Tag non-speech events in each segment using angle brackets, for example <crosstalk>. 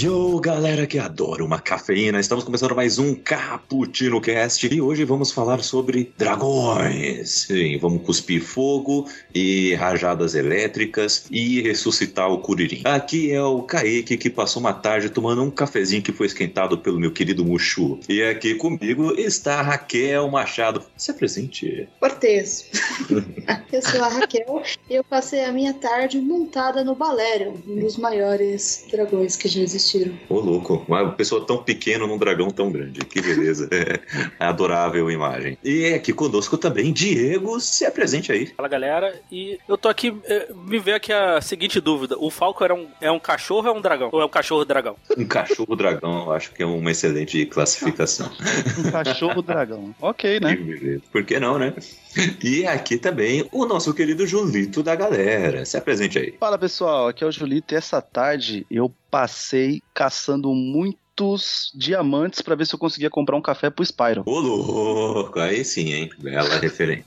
Yo, galera que adora uma cafeína, estamos começando mais um Cappuccino Cast e hoje vamos falar sobre dragões. Sim, vamos cuspir fogo e rajadas elétricas e ressuscitar o Curirim. Aqui é o Kaique que passou uma tarde tomando um cafezinho que foi esquentado pelo meu querido Muxu. E aqui comigo está a Raquel Machado. Se apresente. Cortês. <laughs> eu sou a Raquel e eu passei a minha tarde montada no Balerion, um dos maiores dragões que já existiram. Ô, louco, uma pessoa tão pequena num dragão tão grande. Que beleza. <laughs> é, adorável imagem. E aqui conosco também, Diego, se apresente aí. Fala galera, e eu tô aqui, eh, me veio aqui a seguinte dúvida: o Falco era um, é um cachorro ou é um dragão? Ou é um cachorro dragão? Um cachorro dragão, eu acho que é uma excelente classificação. Um cachorro dragão. <laughs> Ok, né? Por que não, né? E aqui também o nosso querido Julito da galera. Se apresente aí. Fala pessoal, aqui é o Julito e essa tarde eu passei caçando muitos diamantes pra ver se eu conseguia comprar um café pro Spyro. Ô, louco, aí sim, hein? Bela referência.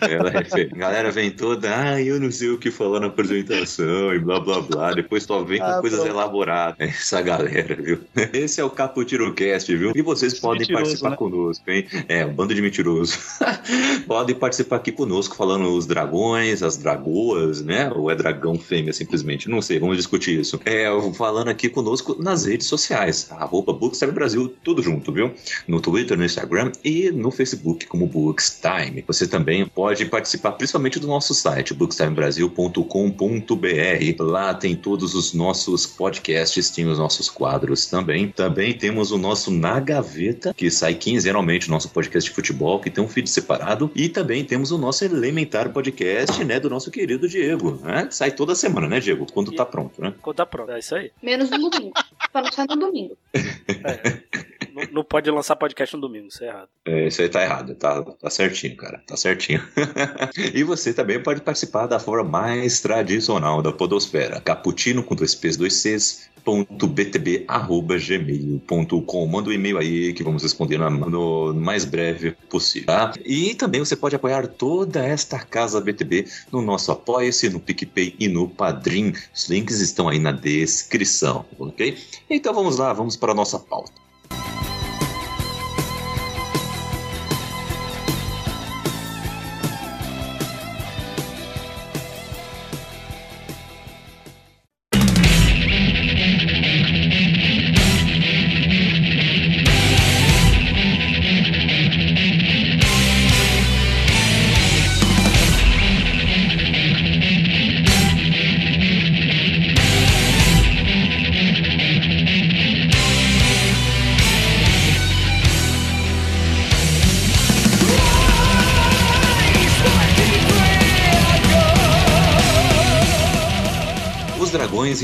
Bela referência. Galera vem toda, ah, eu não sei o que falar na apresentação e blá blá blá. Depois só vem com Ah, coisas pronto. elaboradas. Essa galera, viu? Esse é o Caputiro Cast, viu? E vocês podem Mentiroso, participar né? conosco, hein? É, um bando de mentiroso. <laughs> podem participar aqui conosco, falando os dragões, as dragoas, né? Ou é dragão fêmea, simplesmente? Não sei, vamos discutir isso. É, falando aqui conosco nas redes sociais. Arroba Bookstime Brasil, tudo junto, viu? No Twitter, no Instagram e no Facebook como Bookstime. Você também pode participar principalmente do nosso site, bookstimebrasil.com.br. Lá tem todos os nossos podcasts, tem os nossos quadros também. Também temos o nosso Na Gaveta, que sai quinzenalmente, o nosso podcast de futebol, que tem um feed separado. E também temos o nosso Elementar Podcast, né, do nosso querido Diego, né? Sai toda semana, né, Diego? Quando tá pronto, né? Quando tá pronto, é isso aí. Menos no domingo. Não sair no domingo. É. não, pode lançar podcast no domingo, isso é errado. É, isso aí tá errado, tá, tá certinho, cara, tá certinho. <laughs> e você também pode participar da forma mais tradicional da podosfera, cappuccino com dois P's, dois C's, gmail.com. Manda um e-mail aí que vamos responder na- no mais breve possível, tá? E também você pode apoiar toda esta casa BTB no nosso Apoia-se, no PicPay e no Padrim. Os links estão aí na descrição, ok? Então vamos lá, vamos para a nossa pauta.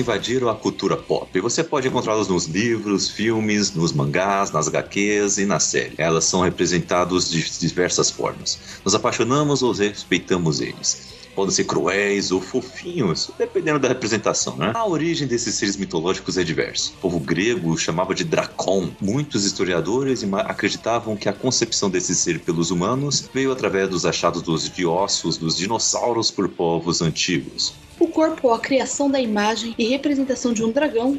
Invadiram a cultura pop. Você pode encontrá-los nos livros, filmes, nos mangás, nas HQs e na série. Elas são representadas de diversas formas. Nos apaixonamos ou respeitamos eles. Podem ser cruéis ou fofinhos, dependendo da representação, né? A origem desses seres mitológicos é diversa. O povo grego chamava de Dracon. Muitos historiadores acreditavam que a concepção desse ser pelos humanos veio através dos achados dos de ossos dos dinossauros por povos antigos. O corpo ou a criação da imagem e representação de um dragão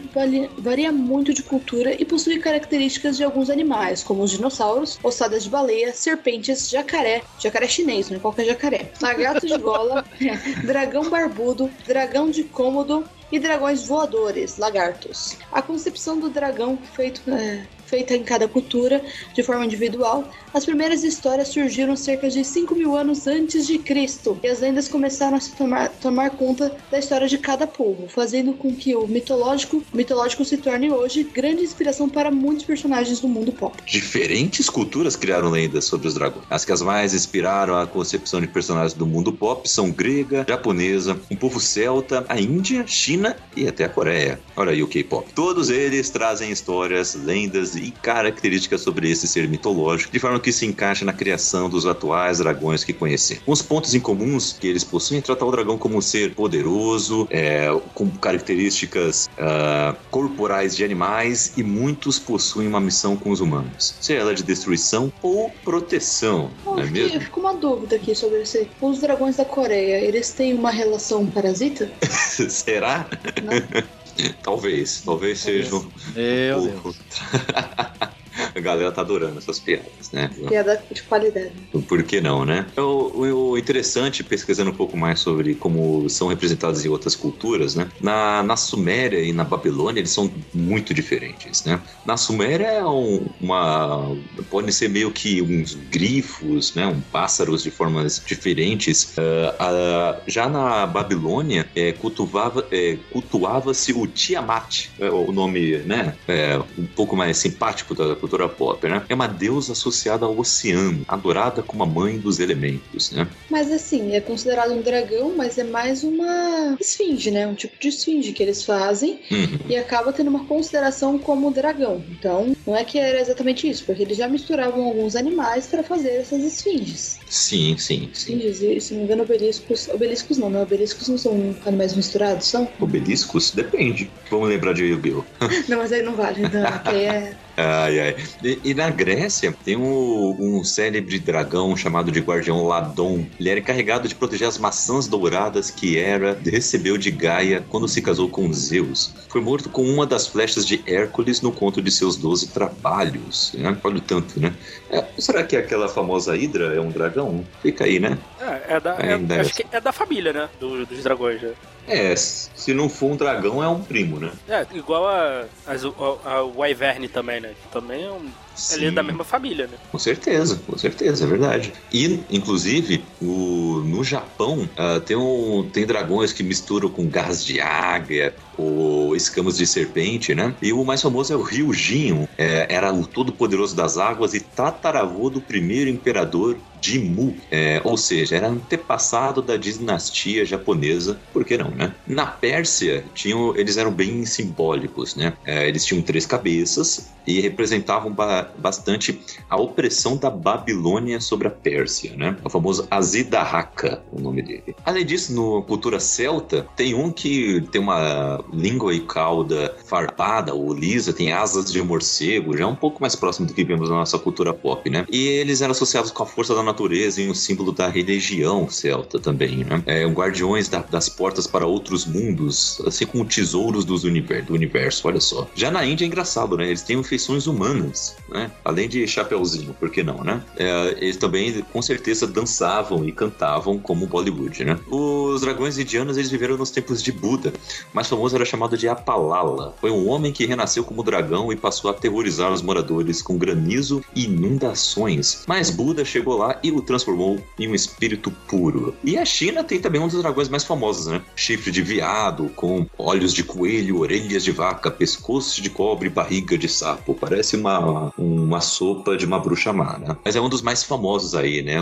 varia muito de cultura e possui características de alguns animais, como os dinossauros, ossadas de baleia, serpentes, jacaré, jacaré chinês, não é qualquer jacaré, lagarto de gola, <laughs> dragão barbudo, dragão de cômodo e dragões voadores, lagartos. A concepção do dragão feito, é, feita em cada cultura, de forma individual, as primeiras histórias surgiram cerca de 5 mil anos antes de Cristo, e as lendas começaram a se tomar, tomar conta da história de cada povo, fazendo com que o mitológico, o mitológico se torne hoje grande inspiração para muitos personagens do mundo pop. Diferentes culturas criaram lendas sobre os dragões. As que as mais inspiraram a concepção de personagens do mundo pop são grega, japonesa, um povo celta, a Índia, China e até a Coreia. Olha aí o K-pop. Todos eles trazem histórias, lendas e características sobre esse ser mitológico, de forma que se encaixa na criação dos atuais dragões que conhecemos. Os pontos em comuns que eles possuem é tratar o dragão como um ser poderoso, é, com características uh, corporais de animais e muitos possuem uma missão com os humanos, seja ela de destruição ou proteção, Oh, não é mesmo? Fica uma dúvida aqui sobre esse. Os dragões da Coreia, eles têm uma relação parasita? <laughs> Será? Não? Talvez, talvez seja um Meu pouco. Deus. <laughs> A galera tá adorando essas piadas, né? Piada de qualidade. Por que não, né? O, o interessante, pesquisando um pouco mais sobre como são representados em outras culturas, né? Na, na Suméria e na Babilônia, eles são muito diferentes, né? Na Suméria é um- uma... podem ser meio que uns grifos, né? Um pássaros de formas diferentes. Ah, ah, já na Babilônia, é, cultuava, é, cultuava-se o Tiamat, é o nome, né? É, um pouco mais simpático da cultura pop, né? É uma deusa associada ao oceano, adorada como a mãe dos elementos, né? Mas assim, é considerado um dragão, mas é mais uma esfinge, né? Um tipo de esfinge que eles fazem Uhum. e acaba tendo uma consideração como dragão. Então, não é que era exatamente isso, porque eles já misturavam alguns animais para fazer essas esfinges. Sim, sim, sim. Esfinges, e se não me engano, obeliscos. Obeliscos não, né? Obeliscos não são animais misturados, são? Obeliscos? Depende. Vamos lembrar de Yu-Gi-Oh! <laughs> Não, mas aí não vale, então, <laughs> porque é. Ai, ai. E, e na Grécia tem um, um célebre dragão chamado de Guardião Ladon. Ele era encarregado de proteger as maçãs douradas que Hera recebeu de Gaia quando se casou com Zeus. Foi morto com uma das flechas de Hércules no conto de seus doze trabalhos. Né? Olha o tanto, né? É, será que aquela famosa Hidra é um dragão? Fica aí, né? É, é da, é- acho que é da família, né? do- dos dragões. né? É, se não for um dragão, é um primo, né? É, igual a, a, a Wyvern também, né? Que também é um. Ele é Sim. da mesma família, né? Com certeza, com certeza, é verdade. E, inclusive, o, no Japão, ah, tem, um, tem dragões que misturam com garras de águia ou escamas de serpente, né? E o mais famoso é o Ryujin. É, era o todo-poderoso das águas e tataravô do primeiro imperador Jimmu. É, ou seja, era antepassado da dinastia japonesa. Por que não, né? Na Pérsia, tinham, eles eram bem simbólicos, né? É, eles tinham três cabeças e representavam ba- bastante a opressão da Babilônia sobre a Pérsia, né? O famoso Azidahaka, o nome dele. Além disso, na cultura celta, tem um que tem uma língua e cauda farpada ou lisa, tem asas de morcego, já é um pouco mais próximo do que vemos na nossa cultura pop, né? E eles eram associados com a força da natureza e um símbolo da religião celta também, né? É, guardiões da- das portas para outros mundos, assim como tesouros dos univer- do universo, olha só. Já na Índia é engraçado, né? Eles têm feições humanas, né? Além de chapeuzinho, por que não, né? É, eles também, com certeza, dançavam e cantavam como Bollywood, né? Os dragões indianos, eles viveram nos tempos de Buda. Mais famoso era chamado de Apalala. Foi um homem que renasceu como dragão e passou a aterrorizar os moradores com granizo e inundações. Mas Buda chegou lá e o transformou em um espírito puro. E a China tem também um dos dragões mais famosos, né? Chifre de veado, com olhos de coelho, orelhas de vaca, pescoço de cobre barriga de sapo. Parece uma, uma sopa de uma bruxa má, né? Mas é um dos mais famosos aí, né?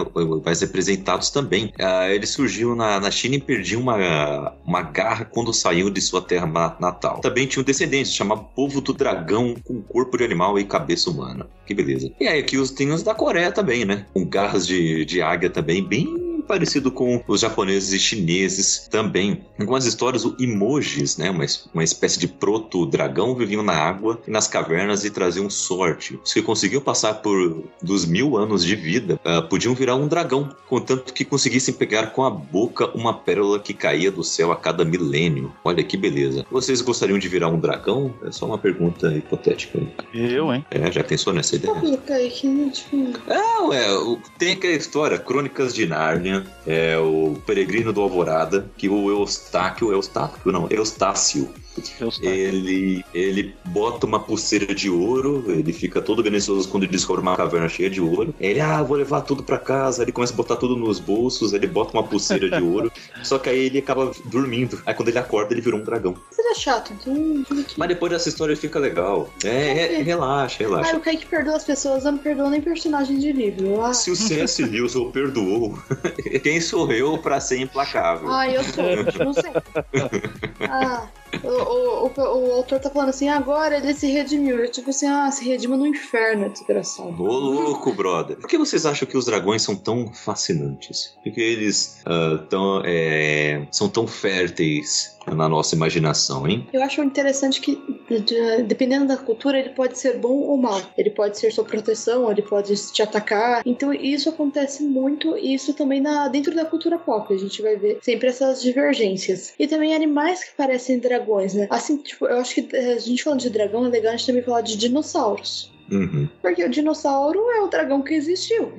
Mais representados também. Ah, ele surgiu na, na China e perdia uma, uma garra quando saiu de sua terra ma- natal. Também tinha um descendente chamado Povo do Dragão, com corpo de animal e cabeça humana. Que beleza. E aí aqui os, tem os da Coreia também, né? Com garras de, de águia também, bem parecido com os japoneses e chineses também. Em algumas histórias, o emojis, né, uma, uma espécie de proto-dragão, viviam na água e nas cavernas e traziam sorte. Os que conseguiam passar por dos mil anos de vida ah, podiam virar um dragão, contanto que conseguissem pegar com a boca uma pérola que caía do céu a cada milênio. Olha que beleza. Vocês gostariam de virar um dragão? É só uma pergunta hipotética. Eu, hein? É, já pensou nessa ideia? Tipo. É, o- tem aquela história, Crônicas de Nárnia, é o Peregrino do Alvorada, que o Eustáquio, Eustáquio não, Eustácio, ele, ele bota uma pulseira de ouro, ele fica todo ganancioso quando ele descobre uma caverna cheia de ouro. Ele, ah, vou levar tudo pra casa, ele começa a botar tudo nos bolsos, ele bota uma pulseira de ouro, <laughs> só que aí ele acaba dormindo. Aí quando ele acorda, ele virou um dragão. Seria chato, então. Mas depois dessa história fica legal. É, é, relaxa, Ah, relaxa. o Kaique perdoa as pessoas, eu não perdoa nem personagens de livro. Ah, Se o C.S. Lewis o perdoou, <laughs> <laughs> quem sou eu pra ser implacável? Ah, eu sou, <laughs> não sei. Ah, o, o, o, o autor tá falando assim, agora ele se redimiu. Eu tipo assim, ah, se redima no inferno, desgraçado. Ô louco, brother. Por que vocês acham que os dragões são tão fascinantes? Porque eles ah, tão, é, são tão férteis na nossa imaginação, hein? Eu acho interessante que, de- dependendo da cultura, ele pode ser bom ou mal. Ele pode ser sua proteção, ele pode te atacar. Então, isso acontece muito, e isso também na, dentro da cultura pop. A gente vai ver sempre essas divergências. E também animais que parecem dragões, né? Assim, tipo, eu acho que eh, a gente falando de dragão é legal a gente também falar de dinossauros. Uhum. Porque o dinossauro é o dragão que existiu.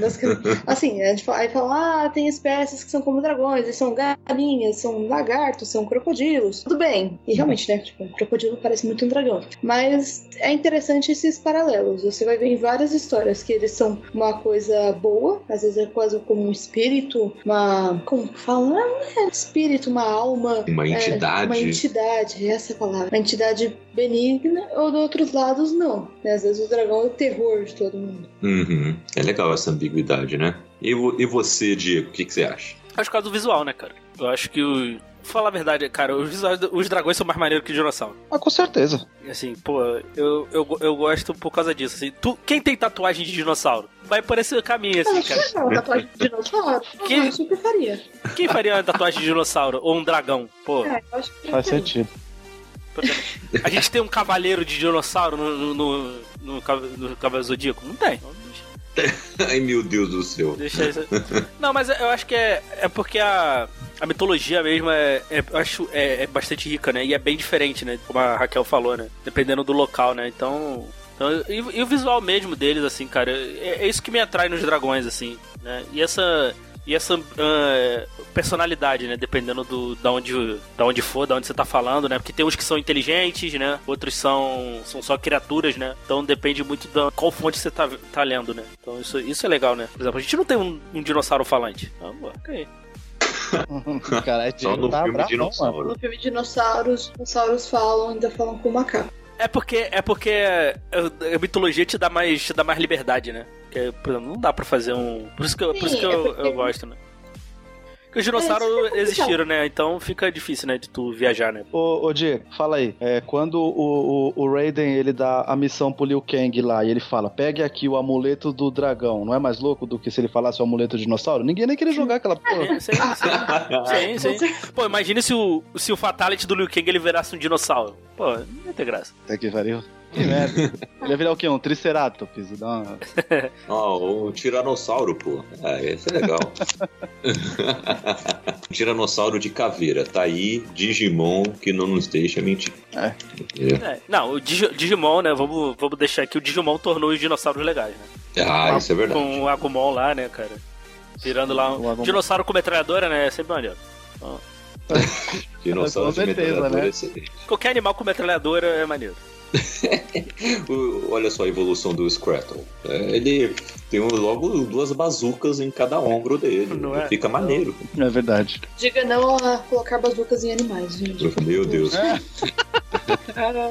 <laughs> assim, a gente fala, aí fala, ah, tem espécies que são como dragões, eles são galinhas, são lagartos, são crocodilos. Tudo bem. E realmente, né? Tipo, um crocodilo parece muito um dragão. Mas é interessante esses paralelos. Você vai ver em várias histórias que eles são uma coisa boa, às vezes é quase como um espírito, uma. Como que fala? É espírito, uma alma. Uma é, entidade. uma entidade, essa é a palavra. Uma entidade benigna, ou de outros lados, não. Né? Às vezes o dragão é o terror de todo mundo. Uhum. É legal essa ambiguidade, né? E, e você, Diego, o que, que você acha? Acho por causa do visual, né, cara? Eu acho que o. Falar a verdade, cara, os visuais, do- os dragões são mais maneiros que o dinossauro. Ah, com certeza. E, Assim, pô, eu, eu, eu gosto por causa disso. Assim, tu, quem tem tatuagem de dinossauro? Vai por esse caminho, assim, Eu acho cara. a tatuagem de dinossauro. <laughs> Que- Eu super faria. Quem faria uma tatuagem de dinossauro? Ou um dragão? Pô, É, eu acho que Faz sentido. Exemplo, a gente tem um cavaleiro de dinossauro no, no, no, no, Cava- no Cavaleiro Zodíaco? Não tem. <laughs> Ai, meu Deus do céu. Deixa isso. Não, mas eu acho que é, é porque a, a mitologia mesmo é, é- acho é, é bastante rica, né? E é bem diferente, né? Como a Raquel falou, né? Dependendo do local, né? Então. então e, e o visual mesmo deles, assim, cara, é, é isso que me atrai nos dragões, assim, né? E essa. E essa ah, personalidade, né? Dependendo do, da, onde, da onde for, da onde você tá falando, né? Porque tem uns que são inteligentes, né? Outros são, são só criaturas, né? Então depende muito da qual fonte você tá, tá lendo, né? Então isso, isso é legal, né? Por exemplo, a gente não tem um, um dinossauro falante. Pô, ok. <laughs> Caralho, <laughs> Só no tá filme Dinossauro. No filme Dinossauros, os dinossauros falam, ainda falam com o macaco. É porque, é porque a mitologia te dá mais, te dá mais liberdade, né? Porque, por exemplo, não dá pra fazer um. Por isso que eu, por isso que Sim, é eu, porque- eu gosto, né? Porque os dinossauros É, é complicado. existiram, né? Então fica difícil, né? De tu viajar, né? Ô, ô Diego, fala aí. É, quando o, o, o Raiden ele dá a missão pro Liu Kang lá e ele fala: pegue aqui o amuleto do dragão, não é mais louco do que se ele falasse o amuleto do dinossauro? Ninguém nem queria jogar aquela porra. <laughs> Sim, sim. sim, sim. Pô, imagine se o, se o Fatality do Liu Kang ele virasse um dinossauro. Pô, não ia ter graça. Até que pariu. Que merda. <laughs> Ele ia virar o quê? Um triceratops. Dá uma... <laughs> Ó, o Tiranossauro, pô. Ah, esse é legal. <laughs> Tiranossauro de caveira. Tá aí, Digimon, que não nos deixa mentir. É. É. É, não, o Digi- Digimon, né? Vamos, vamos deixar aqui. O Digimon tornou os dinossauros legais, né? Ah, isso é verdade. Com o Agumon lá, né, cara? Virando lá um Agumon. dinossauro com metralhadora, né? É sempre maneiro. Dinossauro Com de certeza, metralhadora né? é excelente. Qualquer animal com metralhadora é maneiro. <laughs> Olha só a evolução do Scrattle. É, ele tem logo duas bazucas em cada ombro dele. Não é? Fica maneiro. É verdade. Diga não a colocar bazucas em animais, gente. Meu Deus. <laughs>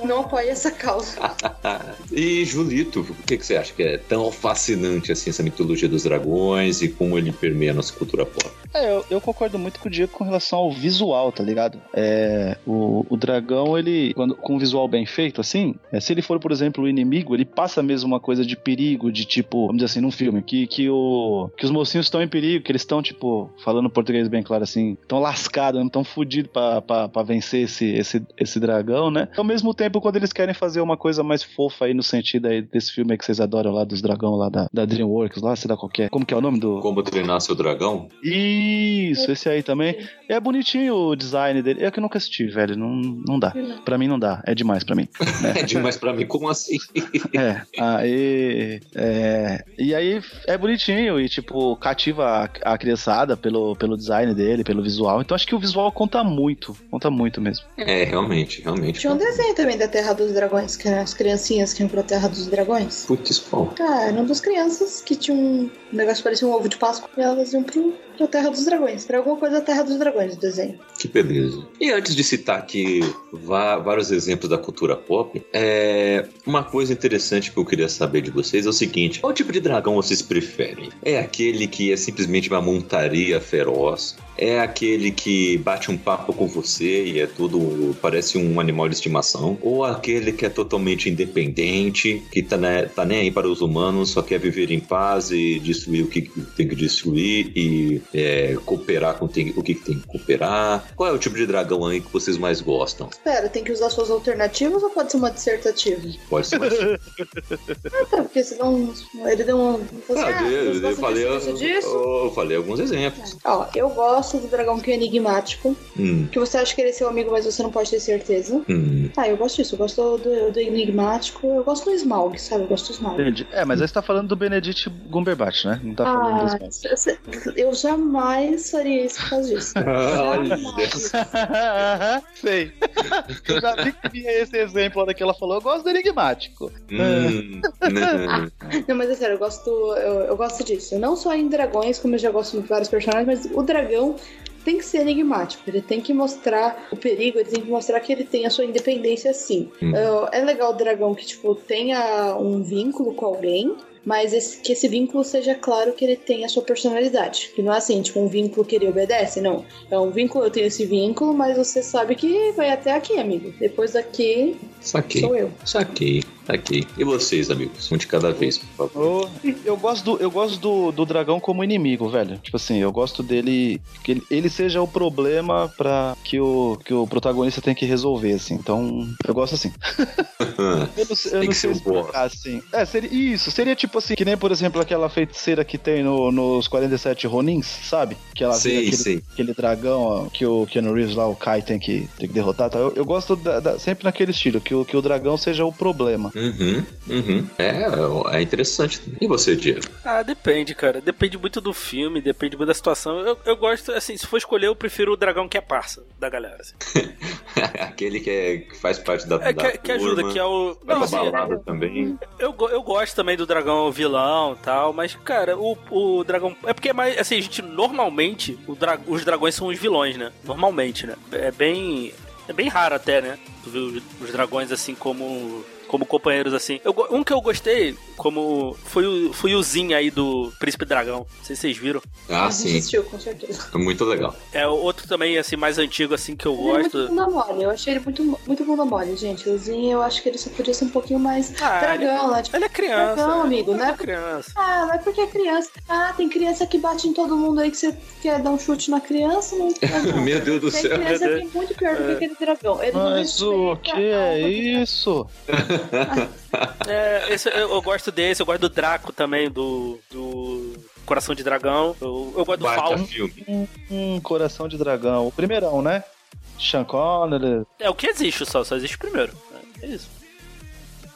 Não apoie essa causa. <laughs> E Julito, o que, que você acha que é tão fascinante assim essa mitologia dos dragões e como ele permeia a nossa cultura pop? É, eu, eu concordo muito com o Diego com relação ao visual, tá ligado? É, o, o dragão, ele, quando, com um visual bem feito, assim, é, se ele for, por exemplo, o inimigo, ele passa mesmo uma coisa de perigo, de tipo, vamos dizer assim, num filme, que, que, o, que os mocinhos estão em perigo, que eles estão, tipo, falando português bem claro assim, estão lascados, estão fudidos pra, pra, pra vencer esse, esse, esse dragão, né? Ao mesmo tempo, quando eles querem fazer uma coisa mais fofa aí no sentido aí desse filme aí que vocês adoram lá, dos dragão lá da, da DreamWorks, lá, sei lá qual que é. Como que é o nome do... Como treinar seu dragão? Isso, esse aí também. É bonitinho o design dele. Eu que nunca assisti, velho. Não, não dá. Pra mim não dá. É demais pra mim. <laughs> É demais pra mim, como assim? É. Aí. É, e aí é bonitinho e, tipo, cativa a, a criançada pelo, pelo design dele, pelo visual. Então acho que o visual conta muito. Conta muito mesmo. É, realmente, realmente. Tinha um desenho também da Terra dos Dragões, que eram as criancinhas que iam pra Terra dos Dragões. Putz, pau. Ah, eram duas crianças que tinham um negócio que parecia um ovo de Páscoa e elas iam pro pra Terra dos Dragões. Pra alguma coisa da Terra dos Dragões, o desenho. Que beleza. E antes de citar aqui vários exemplos da cultura pop, é uma coisa interessante que eu queria saber de vocês é o seguinte: qual tipo de dragão vocês preferem? É aquele que é simplesmente uma montaria feroz? É aquele que bate um papo com você e é tudo. parece um animal de estimação? Ou aquele que é totalmente independente, que tá, né, tá nem aí para os humanos, só quer viver em paz e destruir o que tem que destruir e é, cooperar com tem, o que tem que cooperar? Qual é o tipo de dragão aí que vocês mais gostam? Espera, tem que usar suas alternativas ou pode ser uma dissertativa? Pode ser uma <laughs> ah, tá, porque senão ele deu um. Ah, eu, eu, falei, eu, eu, falei alguns exemplos. É. Ó, eu gosto do dragão que é enigmático. Hum. Que você acha que ele é seu amigo, mas você não pode ter certeza. Hum. Ah, eu gosto disso. Eu gosto do, do enigmático. Eu gosto do Smaug, sabe? Eu gosto do Smaug. Entendi. É, mas aí você tá falando do Benedict Gumberbatch, né? Não tá falando ah, do Smaug. Eu jamais faria isso por causa disso. <laughs> Sei. Eu já vi que vinha esse exemplo hora que ela falou. Eu gosto do enigmático. Hum. não, mas é sério, eu gosto, eu, eu gosto disso. Não só em dragões, como eu já gosto de vários personagens, mas o dragão tem que ser enigmático, ele tem que mostrar o perigo, ele tem que mostrar que ele tem a sua independência sim. Hum. É legal o dragão que, tipo, tenha um vínculo com alguém, mas esse, que esse vínculo seja claro que ele tem a sua personalidade. Que não é assim, tipo, um vínculo que ele obedece, não. É um vínculo, eu tenho esse vínculo, mas você sabe que vai até aqui, amigo. Depois daqui, Saquei. sou eu. Saquei. Aqui. E vocês, amigos? Um de cada vez, por favor. Eu gosto, do, eu gosto do, do dragão como inimigo, velho. Tipo assim, eu gosto dele. Que ele, ele seja o problema para que o, que o protagonista tem que resolver, assim. Então, eu gosto assim. <laughs> eu não, eu tem não sei explicar, assim. É, seria, isso. Seria tipo assim, que nem, por exemplo, aquela feiticeira que tem no, nos 47 Ronins, sabe? Que ela sim, aquele, sim. aquele dragão ó, que o Keanu Reeves lá, o Kai, tem que, tem que derrotar. Tá? Eu, eu gosto da, da, sempre naquele estilo, que o, que o dragão seja o problema. Uhum, uhum. É, é interessante. E você, Diego? Ah, depende, cara. Depende muito do filme, depende muito da situação. Eu, eu gosto, assim, se for escolher, eu prefiro o dragão que é parça da galera. Assim. <laughs> Aquele que, é, que faz parte da, é, da que, que ajuda, que é o. Não, assim, também. Eu, eu gosto também do dragão vilão e tal, mas, cara, o, o dragão. É porque é mais. Assim, a gente normalmente. Dra... Os dragões são os vilões, né? Normalmente, né? É bem. É bem raro até, né? Tu vê os dragões assim como como companheiros assim. Eu, um que eu gostei, como foi o, foi o Zin aí do Príncipe Dragão. Não sei se vocês viram. Ah, sim. Assistiu, com certeza. Muito legal. É outro também, assim, mais antigo, assim, que eu ele gosto. É muito bunda mole. Eu achei ele muito, muito bunda mole, gente. O Zin, eu acho que ele só podia ser um pouquinho mais ah, dragão ele, lá. Tipo, ele é criança. Dragão, amigo, né? É criança. Ah, não é porque é criança. Ah, tem criança que bate em todo mundo aí que você quer dar um chute na criança. Não, <laughs> não. Meu Deus do tem céu. Tem criança que é muito pior do que aquele dragão. Ele Mas o que é isso? <laughs> É, esse, eu, eu, gosto desse, eu gosto do Draco também, do, do Coração de Dragão. Eu, eu gosto do Falco. Hum, hum, Coração de Dragão. O primeirão, né? Sean Connery. É o que existe só, só existe o primeiro. É isso.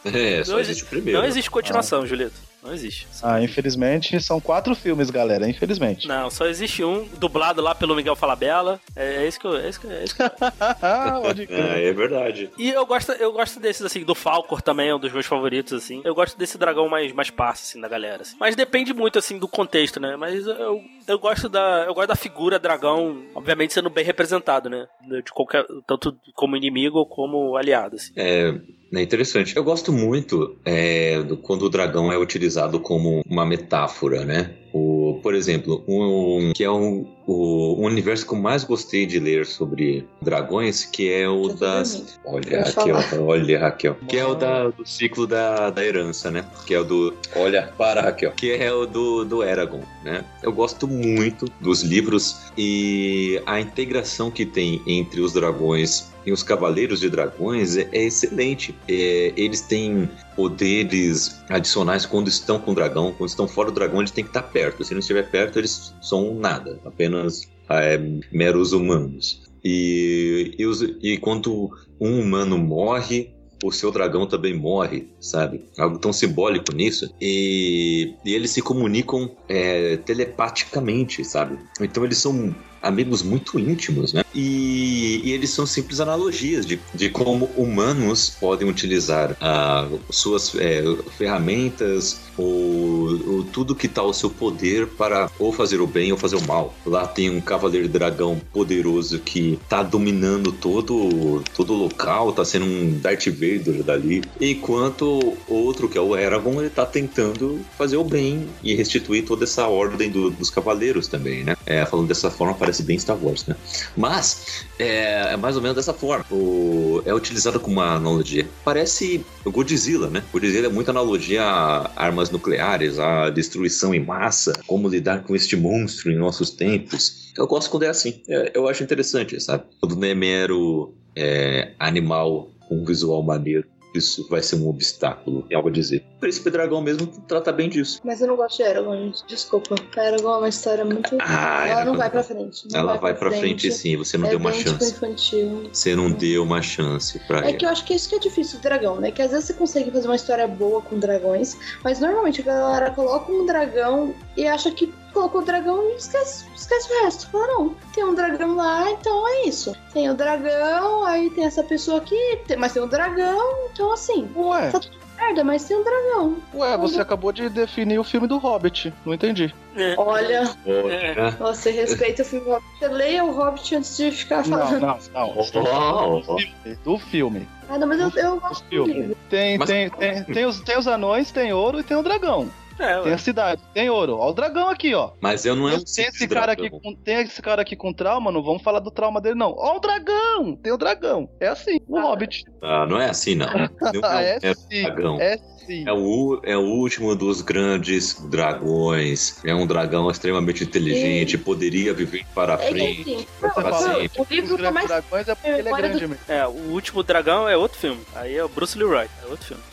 É, só não existe o primeiro. Não existe continuação, ah. Julito. Não existe. Ah, infelizmente são quatro filmes, galera. Infelizmente. Não, só existe um, dublado lá pelo Miguel Falabella. É, é isso que eu. É isso que, é, isso que... <laughs> é, é verdade. E eu gosto, eu gosto desses, assim, do Falcor também, é um dos meus favoritos, assim. Eu gosto desse dragão mais, mais passo, assim, da galera. Assim. Mas depende muito, assim, do contexto, né? Mas eu, eu gosto da. Eu gosto da figura dragão, obviamente, sendo bem representado, né? De qualquer. Tanto como inimigo como aliado, assim. É. É interessante. Eu gosto muito é, do, quando o dragão é utilizado como uma metáfora, né? O, por exemplo, um, que é um, o, o universo que eu mais gostei de ler sobre dragões, que é o das. Olha, Raquel, olha, Raquel. <laughs> Que é o da, do ciclo da, da herança, né? Que é o do. Olha, para, Raquel. Que é o do, do Eragon, né? Eu gosto muito dos livros e a integração que tem entre os dragões e os Cavaleiros de Dragões é, é excelente. É, eles têm poderes adicionais quando estão com o dragão. Quando estão fora do dragão, eles têm que estar perto. Se não estiver perto, eles são nada, apenas é, meros humanos. E, e, os, e quando um humano morre, o seu dragão também morre, sabe? Algo tão simbólico nisso. E, e eles se comunicam é, telepaticamente, sabe? Então eles são amigos muito íntimos, né? E, e eles são simples analogias de, de como humanos podem utilizar ah, suas é, ferramentas ou, ou, tudo que está ao seu poder para ou fazer o bem ou fazer o mal. Lá tem um cavaleiro dragão poderoso que está dominando todo, todo o local, está sendo um Darth Vader dali, enquanto outro, que é o Eragon, ele está tentando fazer o bem e restituir toda essa ordem do, dos cavaleiros também, né? É, falando dessa forma, parece bem Star Wars, né? Mas é, é mais ou menos dessa forma. O, é utilizado como uma analogia. Parece Godzilla, né? Godzilla é muita analogia a armas nucleares, a destruição em massa, como lidar com este monstro em nossos tempos. Eu gosto quando é assim. É, eu acho interessante, sabe? Quando não é mero é, animal com um visual maneiro isso vai ser um obstáculo, tem algo a dizer. O Príncipe Dragão mesmo trata bem disso. Mas eu não gosto de Eragon, gente. Desculpa. Eragon é uma história muito. Ah, ela não vai pra frente. Não ela vai, pra, pra frente. frente. sim, você não é deu uma bem, chance. Tipo, infantil. Você não deu uma chance pra É ela. que eu acho que isso que é difícil do dragão, né? Que às vezes você consegue fazer uma história boa com dragões, mas normalmente a galera coloca um dragão e acha que colocou o dragão e esquece, esquece o resto. Fala, não, tem um dragão lá, então é isso. Tem o dragão, aí tem essa pessoa aqui, tem- mas tem um dragão, então assim. Ué, Tá tudo merda, mas tem um dragão. ué, você acabou de definir o filme do Hobbit. Não entendi. É. Olha, Olha. você respeita o filme Hobbit. Você leia o Hobbit antes de ficar Não, falando. não, não. Oh, Do filme. Do filme. Ah, não, mas eu, eu Do gosto do filme. Tem, tem, tem, tem, os, tem os anões, tem ouro e tem o dragão. É, Tem a cidade, tem ouro. Ó, o dragão aqui, ó. Mas eu não é um tem, esse cara aqui com, tem esse cara aqui com trauma, não vamos falar do trauma dele, não. Ó, o dragão! Tem o dragão. É assim, no Ah. Hobbit. Ah, não é assim, não. <laughs> Não Ah, é, é é sim. dragão. É sim. É o, é o último dos grandes dragões. É um dragão extremamente inteligente, poderia viver para É frente. assim, Você Para sempre. o livro Os grandes mais. dragões é porque ele é Memória do- grande mesmo. É, o último dragão é outro filme. Aí é o Bruce Leroy, é outro filme.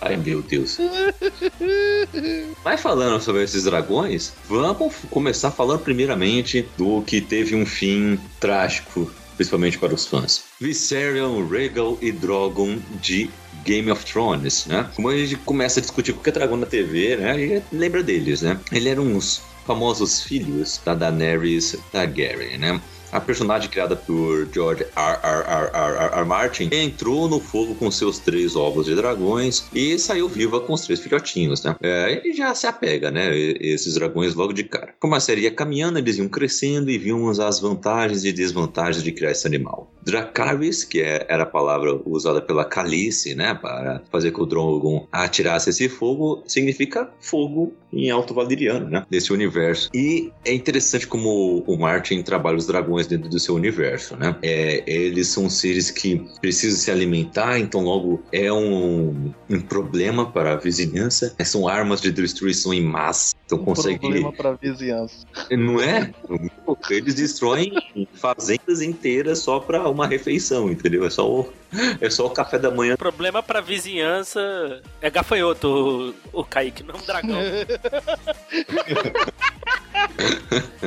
Ai, meu Deus. Mas falando sobre esses dragões, vamos começar falando primeiramente do que teve um fim trágico, principalmente para os fãs. Viserion, Rhaegal e Drogon de Game of Thrones, né? Como a gente começa a discutir qualquer dragão na TV, né? Lembra deles, né? Ele eram uns famosos filhos da Daenerys Targaryen, né? A personagem criada por George R. R. R. R. Martin entrou no fogo com seus três ovos de dragões e saiu viva com os três filhotinhos, né? É, e já se apega, né? Esses dragões logo de cara. Como a série ia caminhando, eles iam crescendo e vimos as vantagens e desvantagens de criar esse animal. Dracarys, que é- era a palavra usada pela Calice, né? Para fazer com que o Drogon atirasse esse fogo, significa fogo em alto valeriano, né? Desse universo. E é interessante como o Martin trabalha os dragões dentro do seu universo, né? É, eles são seres que precisam se alimentar, então logo é um, um problema para a vizinhança. São armas de destruição em massa. Então Um consegue. problema pra vizinhança. Não é? Eles destroem fazendas inteiras só para uma refeição, entendeu? É só o, é só o café da manhã. O problema pra vizinhança é gafanhoto, o, o Kaique, não é um dragão. <laughs>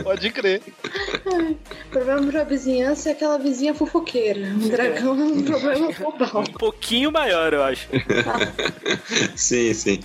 Pode crer. O problema pra vizinhança é aquela vizinha fofoqueira. Um dragão é um problema global. Um pouquinho maior, eu acho. <laughs> Sim, sim.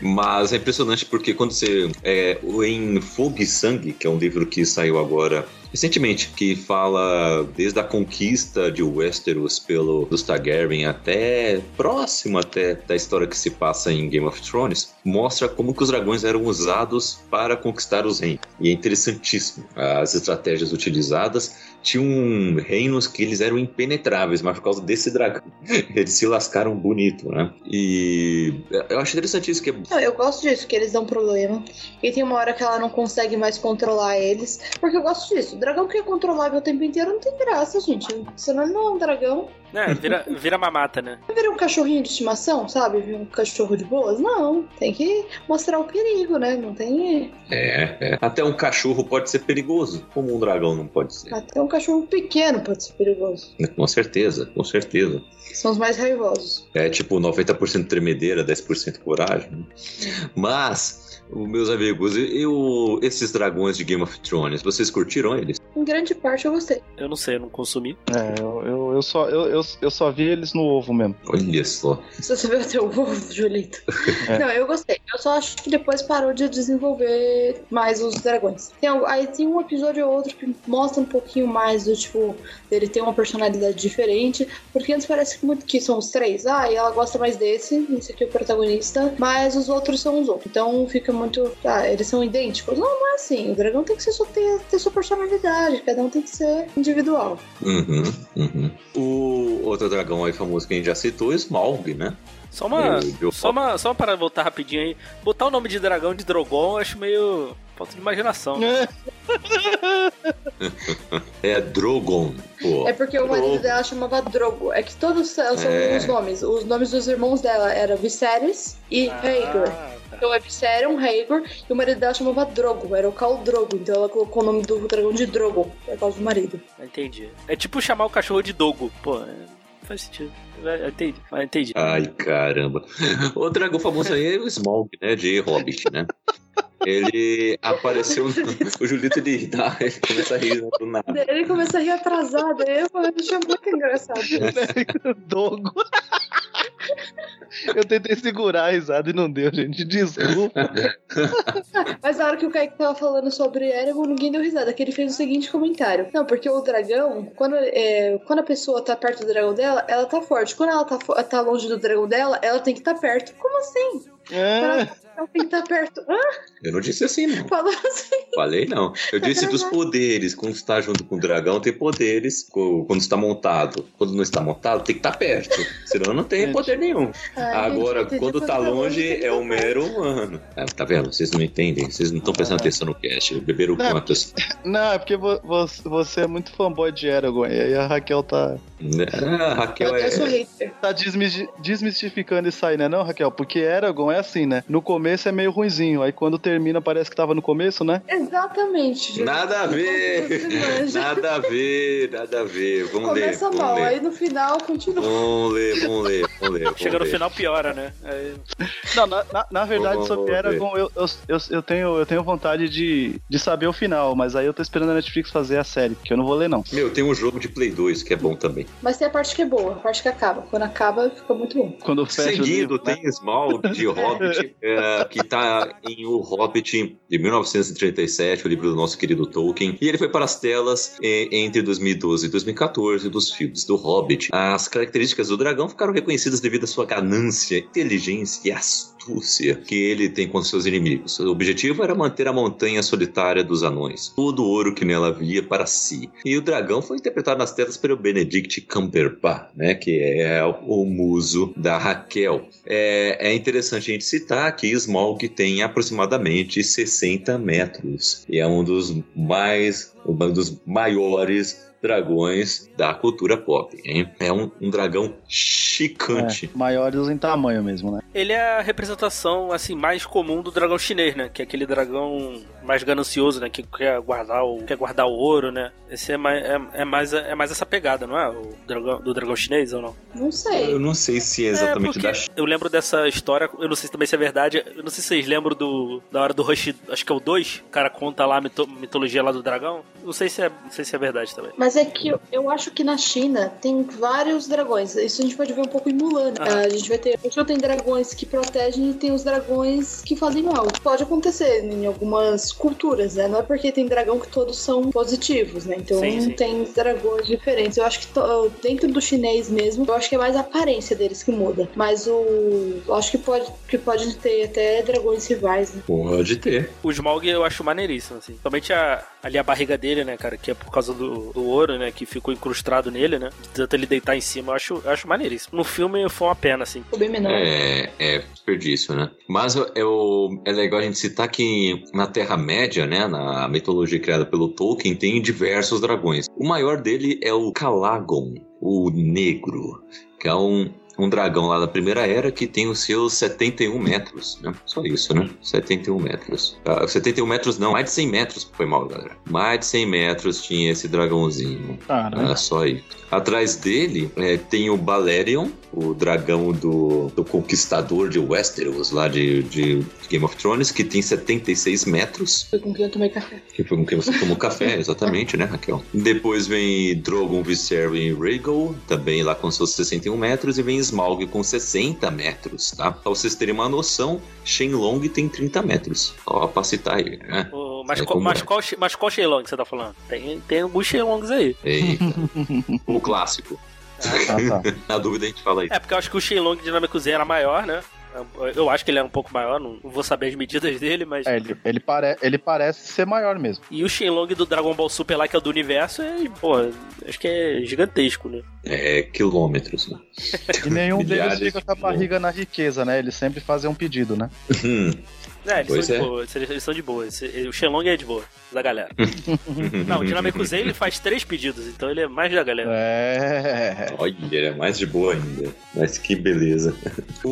Mas é impressionante porque quando você. É, o em Fogo e Sangue, que é um livro que saiu agora recentemente, que fala desde a conquista de Westeros pelo dos Targaryen até próximo até da história que se passa em Game of Thrones, mostra como que os dragões eram usados para conquistar os reinos. E é interessantíssimo as estratégias utilizadas. Tinham reinos que eles eram impenetráveis, mas por causa desse dragão, <laughs> eles se lascaram bonito, né? E eu acho interessante isso que é Não, eu gosto disso, que eles dão problema. E tem uma hora que ela não consegue mais controlar eles. Porque eu gosto disso. O dragão que é controlável o tempo inteiro não tem graça, gente. Senão ele não é um dragão. É, vira, vira mamata, né? Vai virar um cachorrinho de estimação, sabe? Um cachorro de boas? Não. Tem que mostrar o perigo, né? Não tem. É, é. Até um cachorro pode ser perigoso, como um dragão não pode ser. Até um cachorro pequeno pode ser perigoso. Com certeza, com certeza. São os mais raivosos. É tipo 90% tremedeira, 10% coragem. né? Mas, meus amigos, eu, esses dragões de Game of Thrones, vocês curtiram eles? Em grande parte eu gostei. Eu não sei, eu não consumi. É, eu, eu, eu só, eu, eu, eu só vi eles no ovo mesmo. Olha só. Você viu até o ovo, Julito? <laughs> É. Não, eu gostei. Eu só acho que depois parou de desenvolver mais os dragões. Tem, aí tem um episódio ou outro que mostra um pouquinho mais do tipo, dele ter uma personalidade diferente. Porque antes parece que muito que são os três. Ah, e ela gosta mais desse, esse aqui é o protagonista, mas os outros são os outros. Então fica muito. Ah, eles são idênticos. Não, não é assim. O dragão tem que ser só ter, ter sua personalidade, cada um tem que ser individual. Uhum, uhum. O outro dragão aí famoso que a gente já citou, Smaug, né? Só uma, só uma, só para voltar rapidinho aí, botar o nome de dragão de Drogon, eu acho meio falta de imaginação. Né? <laughs> é Drogon. Pô. É porque o marido dela chamava Drogo. É que todos são é. os nomes. Os nomes dos irmãos dela eram Viserys e ah. Tá. Então é Viserion, Rhaegar, e o marido dela chamava Drogo, era o Khal Drogo. Então ela colocou o nome do dragão de Drogo, por causa do marido. Entendi. É tipo chamar o cachorro de Dogo. Pô, é... faz sentido. É, entendi, entendi. Ai, caramba. <laughs> O dragão famoso aí é o Smaug, né? De Hobbit, né? Ele <laughs> apareceu. <laughs> o Julito ele dá, ele começa a rir do nada. Ele começa a rir atrasado. Eu, eu achei muito engraçado. Dogo. Eu tentei segurar a risada e não deu, gente. Desculpa. Mas na hora que o Kaique tava falando sobre Eregon, ninguém deu risada, que ele fez o seguinte comentário. Não, porque o dragão, quando, é, quando a pessoa tá perto do dragão dela, ela tá forte. Quando ela tá, tá longe do dragão dela, ela tem que estar tá perto. Como assim? É. Ela tem que estar tá perto. Hã? Eu não disse assim, não. Falou assim. Falei não. Eu tá disse dos poderes. Quando está junto com o dragão, tem poderes. Quando está montado. Quando não está montado, tem que estar tá perto. Senão não tem poder nenhum. Ai, Agora, gente, quando está longe, é um mero humano. É, tá vendo? Vocês não entendem. Vocês não estão prestando atenção no cast. Beberam não, quantas? Não, é porque você é muito fanboy de Eragon. E aí a Raquel tá. Ah, a Raquel é. Tá desmistificando isso aí, né, não, Raquel? Porque Eragon é assim, né? No começo é meio ruinzinho. Aí quando termina, parece que tava no começo, né? Exatamente. Nada a ver. nada a ver, nada a ver. Vamos Começa ler. Começa mal, ler. aí no final continua. Vamos ler, vamos ler, vamos ler. Chega no final, piora, né? Aí... Não, na, na, na verdade, vamos, sobre Eragon, eu, eu, eu, eu, tenho, eu tenho vontade de, de saber o final, mas aí eu tô esperando a Netflix fazer a série, porque eu não vou ler, não. Meu, tem um jogo de Play 2 que é bom também. Mas tem a parte que é boa, a parte que acaba. Quando acaba, fica muito bom. Quando fecha Seguindo, livro, tem né? Small de Hobbit, é, que tá em O Hobbit de 1937, o livro do nosso querido Tolkien. E ele foi para as telas é, entre 2012 e 2014 dos filmes do Hobbit. As características do dragão ficaram reconhecidas devido à sua ganância, inteligência e astúcia que ele tem com seus inimigos. O objetivo era manter a montanha solitária dos anões, todo o ouro que nela havia para si. E o dragão foi interpretado nas telas pelo Benedict Cumberbatch, né, que é o muso da Raquel. É, é interessante a gente citar que Smaug tem aproximadamente 60 metros e é um dos mais, um dos maiores dragões da cultura pop. Hein? É um, um dragão chicante. É, maiores em tamanho mesmo, né? Ele é a representação assim mais comum do dragão chinês, né? Que é aquele dragão mais ganancioso, né? Que quer guardar o, quer guardar o ouro, né? Esse é mais, é, é mais, é mais essa pegada, não é? O dragão, do dragão chinês ou não? Não sei. Eu não sei se é exatamente é da Eu lembro dessa história, eu não sei também se é verdade. Eu não sei se vocês lembram do, da hora do Rush, acho que é o 2. O cara conta lá a mito, mitologia lá do dragão. Não sei se é, não sei se é verdade também. Mas é que eu, eu acho que na China tem vários dragões. Isso a gente pode ver um pouco em Mulan. Ah. A gente vai ter. A gente tem dragões que protegem e tem os dragões que fazem mal. Pode acontecer em algumas culturas, né? Não é porque tem dragão que todos são positivos, né? Então sim, sim. tem dragões diferentes. Eu acho que dentro do chinês mesmo, eu acho que é mais a aparência deles que muda. Mas o. Eu acho que pode, que pode ter até dragões rivais, né? Pode ter. O Smaug eu acho maneiríssimo, assim. Somente a, ali a barriga dele, né, cara? Que é por causa do, do ouro, né? Que ficou incrustado nele, né? Tanto ele deitar em cima, eu acho, eu acho maneiríssimo. No filme foi uma pena, assim. Ficou bem menor. É, é desperdício, né? Mas eu, eu, é legal a gente citar que na Terra-média, né? Na mitologia criada pelo Tolkien, tem diversos dragões. O maior dele é o Calagon, o Negro, que é um um dragão lá da primeira era que tem os seus 71 metros, né? Só isso, né? 71 metros. Ah, 71 metros não, mais de 100 metros, foi mal, galera. Mais de 100 metros tinha esse dragãozinho. Caramba. Era só aí. Atrás dele é, tem o Balerion, o dragão do, do conquistador de Westeros, lá de, de Game of Thrones, que tem 76 metros. Foi com quem eu tomei café. Que foi com quem você tomou café, <laughs> exatamente, né, Raquel? Depois vem Drogon Viserion Rhaegal, também lá com seus 61 metros, e vem Smaug com 60 metros, tá? Pra vocês terem uma noção, Shenlong tem 30 metros. Ó, pra citar aí, né? Ô, mas, É qual, mas, é. qual, mas qual Shenlong que você tá falando? Tem, tem alguns Shenlongs aí. Eita. <laughs> o clássico. Ah, tá. <laughs> Na dúvida a gente fala aí. É, porque eu acho que o Shenlong dinâmico Z era maior, né? Eu acho que ele era um pouco maior, não vou saber as medidas dele, mas. É, ele, ele, pare, ele parece ser maior mesmo. E o Shenlong do Dragon Ball Super lá, que é o do universo, é, porra, acho que é gigantesco, né? É quilômetros, né? E nenhum <laughs> deles fica com a barriga na riqueza, né? Eles sempre fazem um pedido, né? É, eles Pois são de é. boa, eles, eles são de boa. O Shenlong é de boa, da galera. <laughs> Não, o Dinamico Z ele faz três pedidos, então ele é mais da galera. É. Olha, ele é mais de boa ainda. Mas que beleza. O,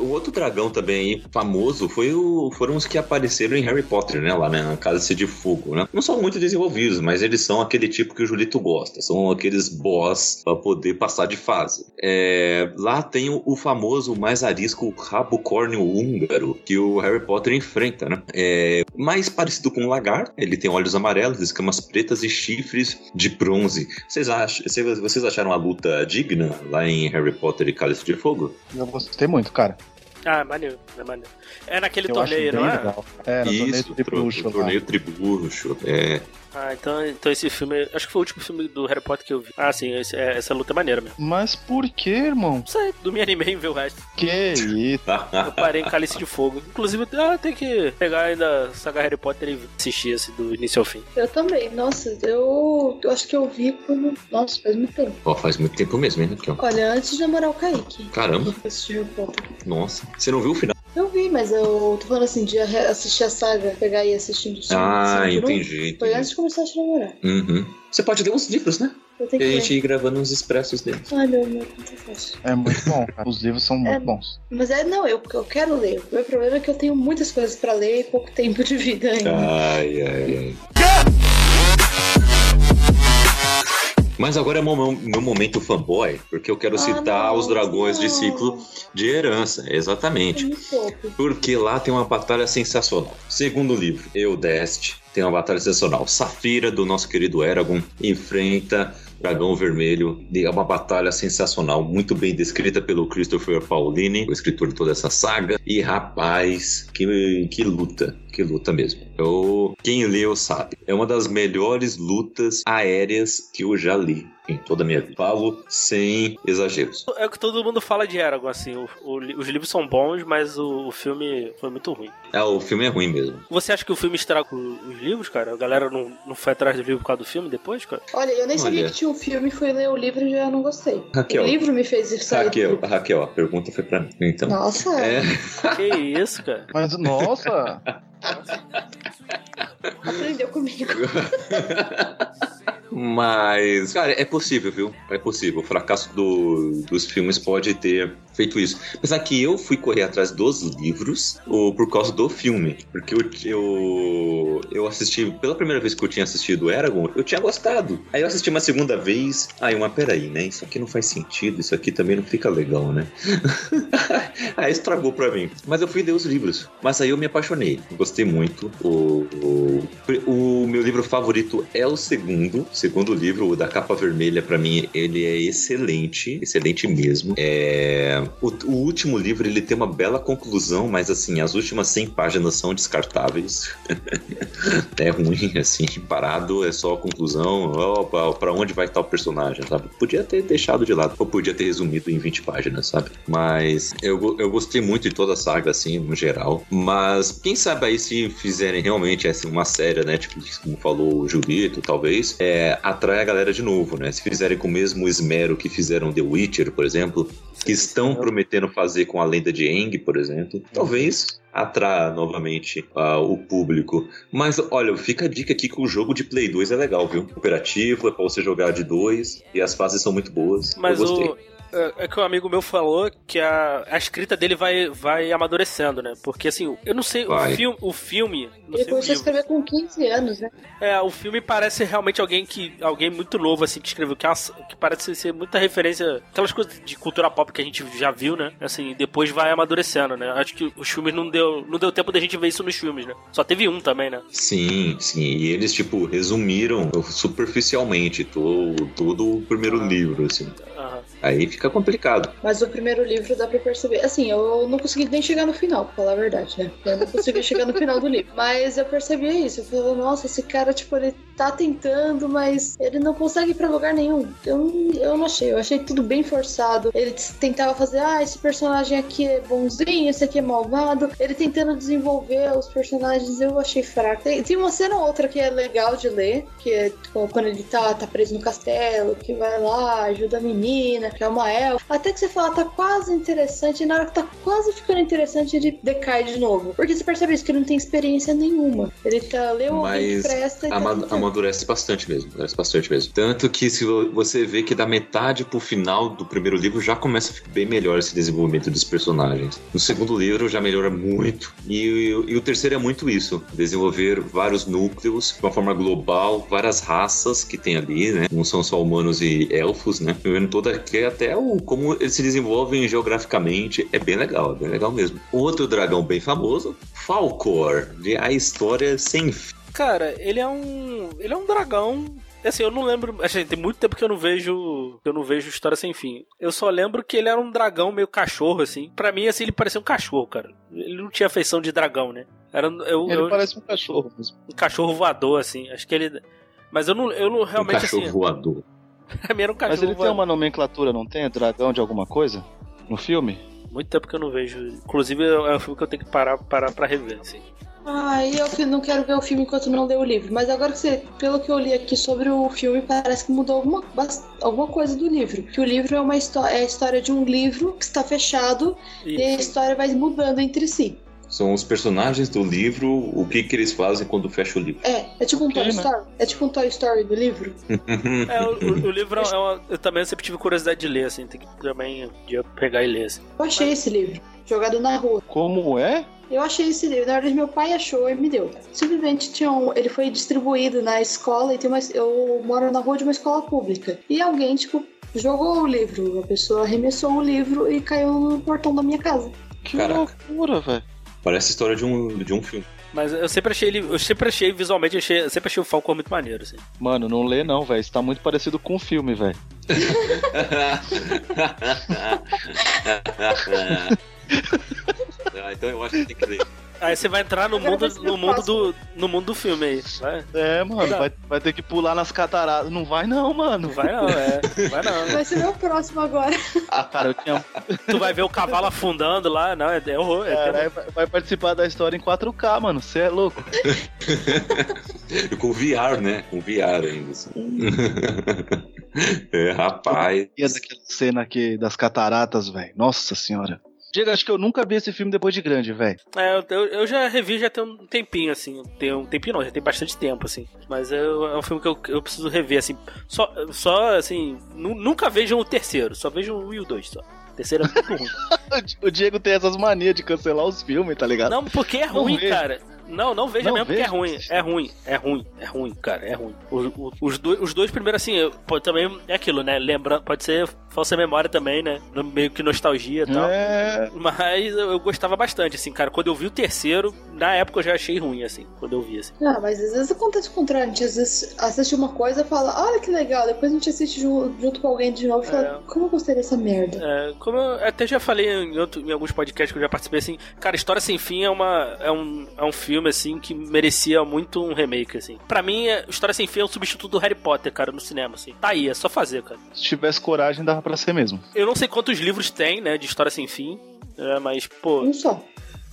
o outro dragão também aí, famoso foi o, foram os que apareceram em Harry Potter, né? Lá na Casa de Fogo, né? Não são muito desenvolvidos, mas eles são aquele tipo que o Julito gosta. São aqueles boss pra poder passar de fase. É, lá tem o, o famoso mais arisco rabo córneo húngaro que o Harry Potter enfrenta, né? É mais parecido com um lagarto. Ele tem olhos amarelos, escamas pretas e chifres de bronze. Vocês acham, vocês acharam a luta digna lá em Harry Potter e Cálice de Fogo? Eu gostei muito, cara. Ah, é maneiro, é maneiro. É naquele Eu torneio, não é? legal. É, no torneio Isso, tro- bruxo lá. torneio tribucho. É, Ah, então, então esse filme. Acho que foi o último filme do Harry Potter que eu vi. Ah, sim, esse- é- essa luta é maneira mesmo. Mas por que, irmão? Não sei, do me animei em ver o resto. Que isso? <laughs> Eu parei em Cálice de Fogo. Inclusive, ah, tem que pegar ainda a saga Harry Potter e assistir esse do início ao fim. Eu também. Nossa, eu, eu acho que eu vi quando. Nossa, faz muito tempo. Ó, faz muito tempo mesmo, hein, Raquel? Olha, antes de namorar o Kaique. Caramba, Eu assisti Harry Potter. nossa. Você não viu o final? Eu vi, mas eu tô falando assim, de assistir a saga, pegar e ir assistindo os filmes, Ah, assim, um- entendi. Foi entendi. antes de começar a te namorar. Uhum. Você pode ler uns livros, né? Eu tenho E a gente ir gravando uns expressos deles. Ai, meu amor, não tá fácil. É muito bom, cara. Os livros são muito É. bons. Mas é, não, eu, eu quero ler. O meu problema é que eu tenho muitas coisas pra ler e pouco tempo de vida ainda. Ai, ai, ai. Mas agora é meu, meu momento fanboy, porque eu quero Ah, citar não, os dragões de não. ciclo de herança. Exatamente. Porque lá tem uma batalha sensacional. Segundo livro, Eudeste, tem uma batalha sensacional. Safira, do nosso querido Eragon, enfrenta Dragão Vermelho. É uma batalha sensacional, muito bem descrita pelo Christopher Paolini, o escritor de toda essa saga. E rapaz, que, que luta, que luta mesmo. Eu, quem leu sabe. É uma das melhores lutas aéreas que eu já li em toda a minha vida. Falo sem exageros. É o que todo mundo fala de Eragon, assim. o- o os livros são bons, mas o, o filme foi muito ruim. É, o filme é ruim mesmo. Você acha que o filme estraga os livros, cara? A galera não, não foi atrás do livro por causa do filme depois, cara? Olha, eu nem sabia Olha. que tinha um filme, fui ler o livro e já não gostei. Raquel. O livro me fez sair. do Raquel. Raquel, a pergunta foi pra mim. Então. Nossa, É, Que isso, cara? Mas, nossa! <laughs> aprendeu comigo. <laughs> mas, cara, é possível, viu? É possível. O fracasso do- dos filmes pode ter feito isso. Apesar que eu fui correr atrás dos livros ou por causa do filme. Porque eu, eu, eu assisti, pela primeira vez que eu tinha assistido Eragon, eu tinha gostado. Aí eu assisti uma segunda vez. Aí, uma peraí, né? Isso aqui não faz sentido, isso aqui também não fica legal, né? <laughs> aí estragou pra mim. Mas eu fui ler os livros. Mas aí eu me apaixonei. Gostei muito. O, o, o meu livro favorito é o segundo. Segundo livro, o da capa vermelha, pra mim, ele é excelente. Excelente mesmo. É, o, o último livro, ele tem uma bela conclusão, mas assim, as últimas 100 páginas são descartáveis. <laughs> é ruim, assim, parado, é só a conclusão. Opa, pra onde vai o personagem, sabe? Podia ter deixado de lado, ou podia ter resumido em 20 páginas, sabe? Mas eu, eu gostei muito de toda a saga, assim, no geral. Mas quem sabe aí se fizerem realmente assim, uma série, né? Tipo, como falou o Julito, talvez, é, atrai a galera de novo, né? Se fizerem com o mesmo esmero que fizeram The Witcher, por exemplo, que estão prometendo fazer com a lenda de Aang, por exemplo, talvez atrar novamente ah, o público. Mas olha, fica a dica aqui que o jogo de Play 2 é legal, viu? Cooperativo, é pra você jogar de dois e as fases são muito boas. Mas eu gostei. o. É, é que um amigo meu falou que a, a escrita dele vai, vai amadurecendo, né? Porque assim, eu não sei, Vai. o, filme, o filme. Ele começou a escrever com 15 anos, né? É, o filme parece realmente alguém que. alguém muito novo, assim, que escreveu, que, é uma- que parece ser muita referência. Aquelas coisas de cultura pop que a gente já viu, né? Assim, depois vai amadurecendo, né? Acho que os filmes não deu. Não deu tempo da gente ver isso nos filmes, né? Só teve um também, né? Sim, sim. E eles, tipo, resumiram superficialmente todo, todo o primeiro Ah. livro, assim. Aham. Aí fica complicado. Mas o primeiro livro dá pra perceber. Assim, eu não consegui nem chegar no final, pra falar a verdade, né? Eu não consegui chegar no final do livro. Mas eu percebia isso. Eu falava, nossa, esse cara, tipo, ele tá tentando, mas ele não consegue ir pra lugar nenhum. Eu, eu não achei. Eu achei tudo bem forçado. Ele tentava fazer, ah, esse personagem aqui é bonzinho, esse aqui é malvado. Ele tentando desenvolver os personagens, eu achei fraco. Tem, tem uma cena ou outra que é legal de ler, que é tipo, quando ele tá, tá preso no castelo, que vai lá, ajuda a menina, que é uma elfa. Até que você fala, tá quase interessante, e na hora que tá quase ficando interessante, ele decai de novo. Porque você percebe isso, que ele não tem experiência nenhuma. Ele tá, leu que Mas presta e tá tentando. Amadurece bastante mesmo. Amadurece bastante mesmo. Tanto que se vo- você vê que da metade pro final do primeiro livro já começa a ficar bem melhor esse desenvolvimento dos personagens. No segundo livro já melhora muito. E, o- e o terceiro é muito isso: desenvolver vários núcleos de uma forma global, várias raças que tem ali, né? Não são só humanos e elfos, né? Vendo toda aqui até o como eles se desenvolvem geograficamente é bem legal, é bem legal mesmo. Outro dragão bem famoso, Falcor, de A História Sem Fim. Cara, ele é um. Ele é um dragão. Assim, eu não lembro. Assim, tem muito tempo que eu não vejo. que eu não vejo História Sem Fim. Eu só lembro que ele era um dragão meio cachorro, assim. Pra mim, assim, ele parecia um cachorro, cara. Ele não tinha feição de dragão, né? Era eu, Ele eu- parece um cachorro mesmo. um cachorro voador, assim. Acho que ele. Mas eu não, eu não um realmente cachorro assim. voador. <laughs> Pra mim era um cachorro Mas ele tem voador. uma nomenclatura, não tem? Dragão de alguma coisa? No filme? Muito tempo que eu não vejo. Inclusive, é um filme que eu tenho que parar, parar pra rever, assim. Ai, eu que não quero ver o filme enquanto não ler o livro. Mas agora que você, pelo que eu li aqui sobre o filme, parece que mudou alguma, alguma coisa do livro. Que o livro é uma história, é a história de um livro que está fechado e a história vai mudando entre si. São os personagens do livro, o que, que eles fazem quando fecha o livro. É, é tipo um Toy né? Story. É tipo um Toy Story do livro. é, o, o- o livro é uma, Eu também sempre tive curiosidade de ler, assim. Tem que também dia pegar e ler, assim. Eu achei esse livro, jogado na rua. Como é? Eu achei esse livro. Na verdade, meu pai achou e me deu. Simplesmente tinha um, ele foi distribuído na escola e tem uma, eu moro na rua de uma escola pública. E alguém, tipo, jogou o livro. A pessoa arremessou o livro e caiu no portão da minha casa. Que Caraca. loucura, velho. Parece a história de um, de um filme. Mas eu sempre achei ele. Eu sempre achei visualmente, eu achei, eu sempre achei o Falcon muito maneiro, assim. Mano, não lê não, velho. Isso tá muito parecido com o filme, velho. <laughs> <laughs> ah, então eu acho que tem que ler. Aí você vai entrar no mundo, no mundo do. no mundo do filme aí. Vai. É, mano, vai, vai ter que pular nas cataratas. Não vai não, mano. Não vai não, é. Não vai não. Vai ser meu próximo agora. Ah, cara, eu tinha... Tu vai ver o cavalo afundando lá, não, é, é horror. É, Caralho, vai, vai participar da história em 4K, mano. Você é louco. <laughs> Com VR, né? Com VR ainda. assim. <laughs> é, rapaz. E daquela cena aqui das cataratas, velho. Nossa senhora. Diego, acho que eu nunca vi esse filme depois de grande, velho. É, eu, eu- já revi já tem um tempinho, assim. Tem um tempinho não, já tem bastante tempo, assim. Mas é, é um filme que eu, eu preciso rever, assim. Só, só assim, nu- nunca vejam o terceiro, só vejam o e o dois só. O terceiro é muito ruim. <laughs> O Diego tem essas manias de cancelar os filmes, tá ligado? Não, porque é ruim, cara. Não, não veja Não mesmo porque é ruim. É ruim, é ruim, é ruim, cara, é ruim. Os, os- os dois, os dois primeiros, assim, pode, também é aquilo, né? Lembrando, pode ser falsa memória também, né? No- Meio que nostalgia e tal. É. Mas eu, eu gostava bastante, assim, cara. Quando eu vi o terceiro, na época eu já achei ruim, assim, quando eu vi, assim. Ah, mas às vezes acontece o contrário. A gente às vezes assiste uma coisa e fala, olha que legal. Depois a gente assiste ju- junto com alguém de novo e fala, É. como eu gostei dessa merda. É, como eu até já falei em, outro- em alguns podcasts que eu já participei, assim, cara, História Sem Fim é, uma, é, um, é um filme, assim, que merecia muito um remake, assim. Pra mim, é- História Sem Fim é um substituto do Harry Potter, cara, no cinema, assim. Tá aí, é só fazer, cara. Se tivesse coragem, dava pra ser mesmo. Eu não sei quantos livros tem, né, de História Sem Fim, é, mas, pô, Um só.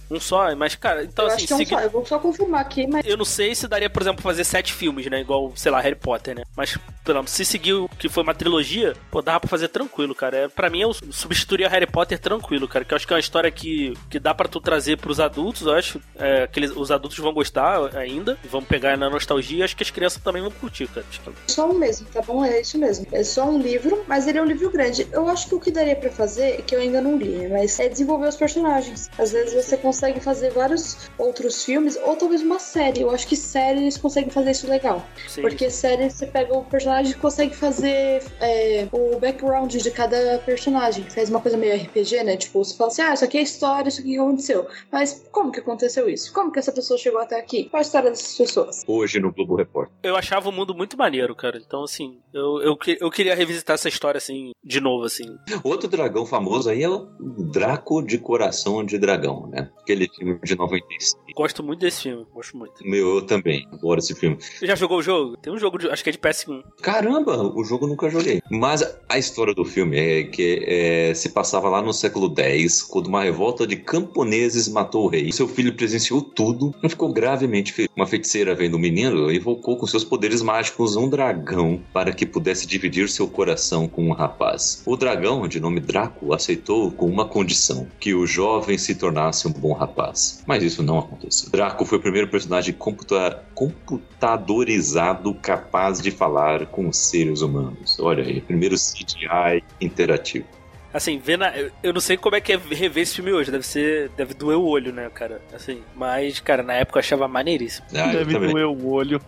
Um só, mas, cara, então eu assim. acho que é um segui- só. Eu vou só confirmar aqui, mas Eu não sei se daria, por exemplo, fazer sete filmes, né? Igual, sei lá, Harry Potter, né? Mas, pelo menos, se seguir o que foi uma trilogia, pô, dava pra fazer tranquilo, cara. É, pra mim, eu substituiria Harry Potter tranquilo, cara. Que eu acho que é uma história que, que dá pra tu trazer pros adultos, eu acho. É, que eles- os adultos vão gostar ainda, vão pegar na nostalgia. Acho que as crianças também vão curtir, cara. É só um mesmo, tá bom? É isso mesmo. É só um livro, mas ele é um livro grande. Eu acho que o que daria pra fazer, que eu ainda não li, mas é desenvolver os personagens. Às vezes você consegue fazer vários outros filmes, ou talvez uma série. Eu acho que série eles conseguem fazer isso legal. Sim, Porque série você pega o personagem e consegue fazer é, o background de cada personagem. Faz uma coisa meio RPG, né? Tipo, você fala assim, ah, isso aqui é história, isso aqui aconteceu. Mas como que aconteceu isso? Como que essa pessoa chegou até aqui? Qual a história dessas pessoas? Hoje no Globo Repórter. Eu achava o mundo muito maneiro, cara. Então, assim, eu, eu, eu queria revisitar essa história, assim, de novo, assim. Outro dragão famoso aí é o Draco de Coração de Dragão, né? Aquele filme de 95. Gosto muito desse filme, gosto muito. Meu, eu também. Adoro esse filme. Você já jogou o jogo? Tem um jogo, de, acho que é de PS1. Caramba, o jogo eu nunca joguei. Mas a história do filme é que é, se passava lá no século X, quando uma revolta de camponeses matou o rei. Seu filho presenciou tudo e ficou gravemente ferido. Uma feiticeira vendo o menino invocou com seus poderes mágicos um dragão para que pudesse dividir seu coração com um rapaz. O dragão, de nome Draco, aceitou com uma condição: que o jovem se tornasse um bom rapaz. Mas isso não aconteceu. Draco foi o primeiro personagem computa- computadorizado capaz de falar com os seres humanos. Olha aí, primeiro CGI interativo. Assim, vendo. eu- não sei como é que é rever esse filme hoje. Deve ser. Deve doer o olho, né, cara? Assim. Mas, cara, na época eu achava maneiríssimo. Ah, Deve também. doer o olho.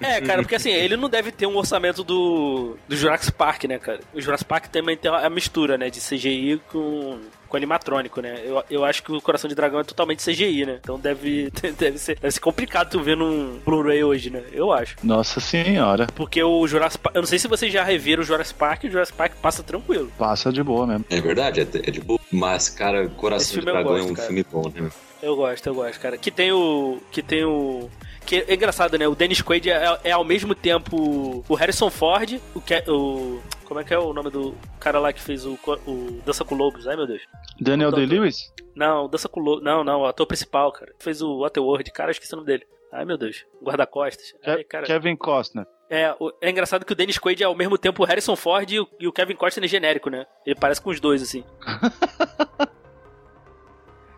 É, é, cara, porque assim, ele não deve ter um orçamento do. do Jurassic Park, né, cara? O Jurassic Park também tem a mistura, né? De CGI com. Com animatrônico, né? Eu, eu acho que o Coração de Dragão é totalmente CGI, né? Então deve, <laughs> deve, ser, deve ser complicado tu ver num Blu-ray hoje, né? Eu acho. Nossa senhora. Porque o Jurassic Park. Eu não sei se vocês já reviram o Jurassic Park, o Jurassic Park passa tranquilo. Passa de boa mesmo. É verdade, é, é de boa. Mas, cara, Coração de Dragão é gosto, um cara. filme bom, né? Eu gosto, eu gosto, cara. Que tem o. Que tem o. Que é engraçado, né? O Dennis Quaid é, é ao mesmo tempo o Harrison Ford, o que é, o como é que é o nome do cara lá que fez o, o Dança com Lobos? Ai meu Deus. Daniel. Day-Lewis? Não, Dança com Lobos. Não, não, o ator principal, cara. Fez o Waterworld, cara, eu esqueci o nome dele. Ai meu Deus. Guarda-costas. Ke-. Kevin Costner. É, é engraçado que o Dennis Quaid é ao mesmo tempo o Harrison Ford e o, e o Kevin Costner genérico, né? Ele parece com os dois, assim. <laughs>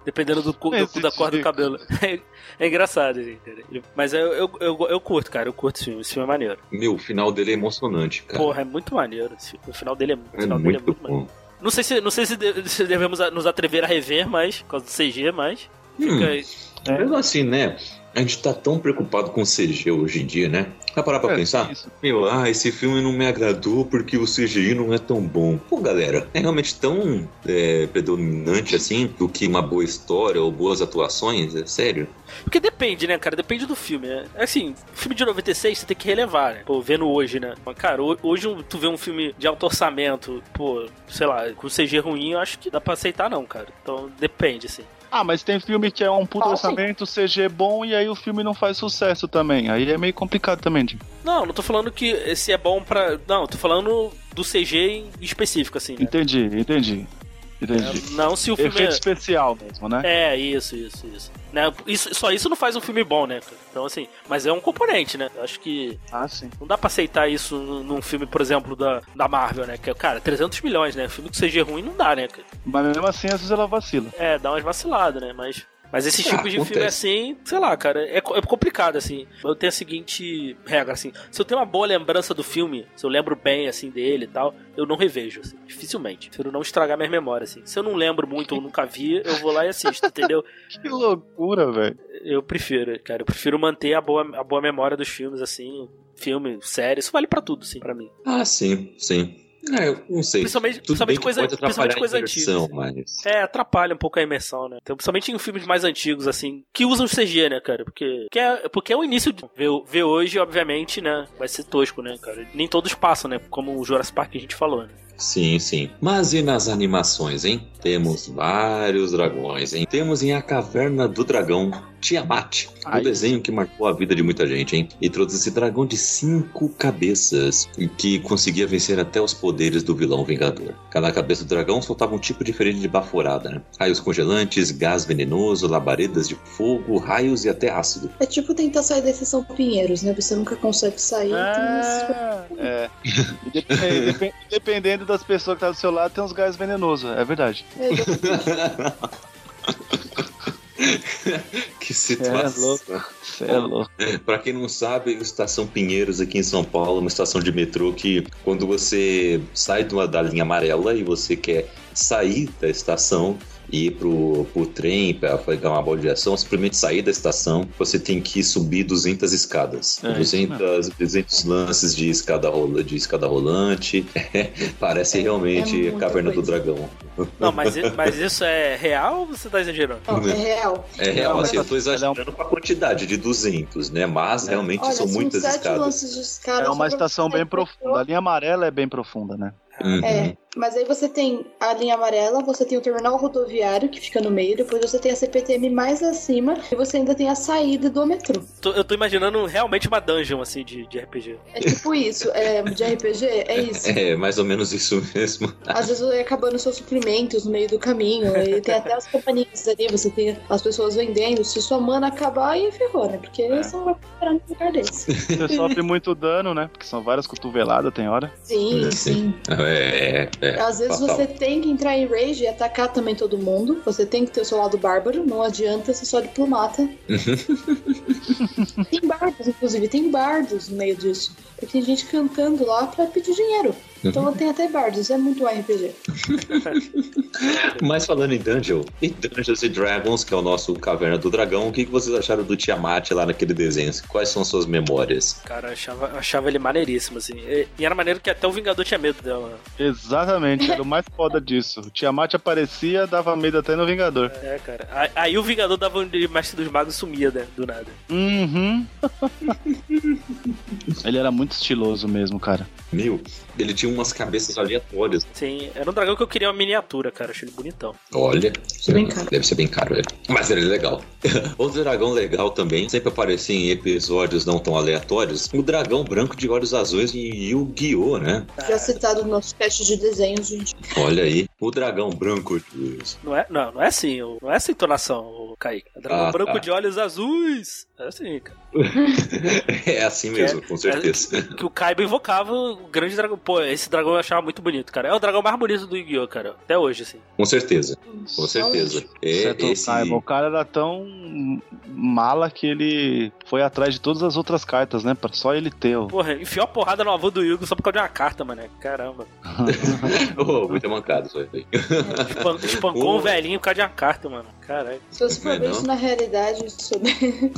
Dependendo do, cu- do- da cor do cabelo. <laughs> É, é engraçado, cara. Mas eu, eu, eu, eu curto, cara. Eu curto esse filme. Esse filme é maneiro. Meu, o final dele é emocionante, cara. Porra, é muito maneiro. O final dele é, o é final dele é muito muito maneiro. bom. Não sei se, não sei se, de- se devemos nos atrever a rever, mas, por causa do CG, mas. Hum, Fica aí. É. Mesmo assim, né? A gente tá tão preocupado com CG hoje em dia, né? Vai parar pra É, pensar? isso. Meu, ah, esse filme não me agradou porque o CGI não é tão bom. Pô, galera, é realmente tão é, predominante assim do que uma boa história ou boas atuações? É sério? Porque depende, né, cara? Depende do filme, né? Assim, filme de 96 você tem que relevar, né? Pô, vendo hoje, né? Mas, cara, ho- hoje tu vê um filme de alto orçamento, pô, sei lá, com CG ruim, eu acho que dá pra aceitar não, cara. Então depende, assim. Ah, mas tem filme que é um puto Ah, sim. orçamento, CG bom, e aí o filme não faz sucesso também. Aí é meio complicado também, de... Não, não tô falando que esse é bom pra. Não, tô falando do CG em específico, assim, né? Entendi, entendi. Entendi. É, Não se o filme Efeito é... especial mesmo, né? É, isso, isso, isso. Né? isso. Só isso não faz um filme bom, né? Então, assim, mas é um componente, né? Acho que Ah, sim. não dá pra aceitar isso num filme, por exemplo, da, da Marvel, né? Que é, cara, 300 milhões, né? Filme com CG ruim não dá, né? cara? Mas mesmo assim, às vezes ela vacila. É, dá umas vaciladas, né? Mas. Mas esse Ah, tipo de filme acontece. assim, sei lá, cara, é, é complicado, assim. Eu tenho a seguinte regra, assim. Se eu tenho uma boa lembrança do filme, se eu lembro bem, assim, dele e tal, eu não revejo, assim, dificilmente. Prefiro não estragar minha memória, assim. Se eu não lembro muito ou nunca vi, eu vou lá e assisto, entendeu? <laughs> Que loucura, velho. Eu prefiro, cara. Eu prefiro manter a boa, a boa memória dos filmes, assim. Filme, série, isso vale pra tudo, assim, pra mim. Ah, sim, sim. É, eu não sei. Principalmente, Tudo principalmente que coisa, principalmente coisa imersão, antiga. mas... É, atrapalha um pouco a imersão, né? Então, principalmente em filmes mais antigos, assim, que usam CG, né, cara? Porque, porque, é, porque é o início de. Ver, ver hoje, obviamente, né? Vai ser tosco, né, cara? Nem todos passam, né? Como o Jurassic Park que a gente falou, né? Sim, sim. Mas e nas animações, hein? Temos vários dragões, hein? Temos em A Caverna do Dragão Tiamat, o Ai. desenho que marcou a vida de muita gente, hein? E trouxe esse dragão de cinco cabeças que conseguia vencer até os poderes do vilão Vingador. Cada cabeça do dragão soltava um tipo diferente de baforada, né? Raios congelantes, gás venenoso, labaredas de fogo, raios e até ácido. É tipo tentar sair da exceção Pinheiros, né? Você nunca consegue sair. Ah, é. E dep- e dep- Das pessoas que tá do seu lado, tem uns gás venenosos. É verdade. É, <laughs> que situação. É louco. Pra quem não sabe, a Estação Pinheiros aqui em São Paulo é uma estação de metrô que quando você sai de uma- da linha amarela e você quer sair da estação ir pro, pro trem para pegar uma bola de ação, simplesmente sair da estação, você tem que subir 200 escadas. É, isso 200, 200 lances de escada, rola, de escada rolante. <laughs> Parece É- realmente é Caverna do coisa. Dragão. Não, mas, mas isso é real ou você tá exagerando? Não, é real. É real, Não, assim, eu tô exagerando com a quantidade de 200, né? Mas realmente Olha, são são muitas sete escadas. lances de escada. É uma estação bem profunda. A linha amarela é bem profunda, né? Uhum. É, mas aí você tem a linha amarela, você tem o terminal rodoviário que fica no meio, depois você tem a CPTM mais acima e você ainda tem a saída do metrô. Tô- eu tô imaginando realmente uma dungeon, assim, de, de RPG. É tipo isso, é, de RPG, é isso. <laughs> É, mais ou menos isso mesmo. Às vezes vai acabando seus suprimentos no meio do caminho, e tem até as companhias ali, você tem as pessoas vendendo. Se sua mana acabar, aí ferrou, né? Porque você não vai parar num lugar desse. Você sofre muito dano, né? Porque são várias cotoveladas, tem hora. Sim, É, sim. É, é, é. Às vezes fatal. você tem que entrar em rage e atacar também todo mundo. Você tem que ter o seu lado bárbaro, não adianta ser só diplomata. <laughs> tem bardos, inclusive, tem bardos no meio disso. Porque tem gente cantando lá pra pedir dinheiro. Então tem até bardos, é muito RPG. <laughs> Mas falando em Dungeon, e Dungeons and Dragons, que é o nosso Caverna do Dragão, o que vocês acharam do Tiamat lá naquele desenho? Quais são suas memórias? Cara, eu achava, eu achava ele maneiríssimo, assim. E, e era maneiro que até o Vingador tinha medo dela. Exatamente, era o mais foda disso. O Tiamat aparecia, dava medo até no Vingador. É, cara. Aí, aí o Vingador dava um de Mestre dos Magos e sumia, né? Do nada. Uhum. Ele era muito estiloso mesmo, cara. Meu, ele tinha umas cabeças aleatórias. Sim, era um dragão que eu queria uma miniatura, cara. Achei ele bonitão. Olha, bem caro. deve ser bem caro ele. Mas ele é legal. <laughs> Outro dragão legal também, sempre aparecia em episódios não tão aleatórios, o dragão branco de olhos azuis em Yu-Gi-Oh, né? Já citado no nosso cast de desenhos, gente. Olha aí, o dragão branco de Não é, não, não é assim, não é essa entonação, o Kaique. É dragão Ah, branco tá. de olhos azuis. É assim, cara. <laughs> É assim mesmo, com certeza. Que o Kaiba invocava o grande dragão. Pô, esse dragão eu achava muito bonito, cara. É o dragão mais bonito do Yu-Gi-Oh, cara. Até hoje, assim. Com certeza, com certeza. É, esse... Kaiba, o cara era tão mala que ele foi atrás de todas as outras cartas, né? Pra só ele ter. ó. Porra, enfiou a porrada no avô do Yugo só por causa de uma carta, mano. Caramba. <laughs> Oh, muito mancado isso aí. Espan- espancou um velhinho por causa de uma carta, mano. Caralho. Se você for é ver isso na realidade, isso...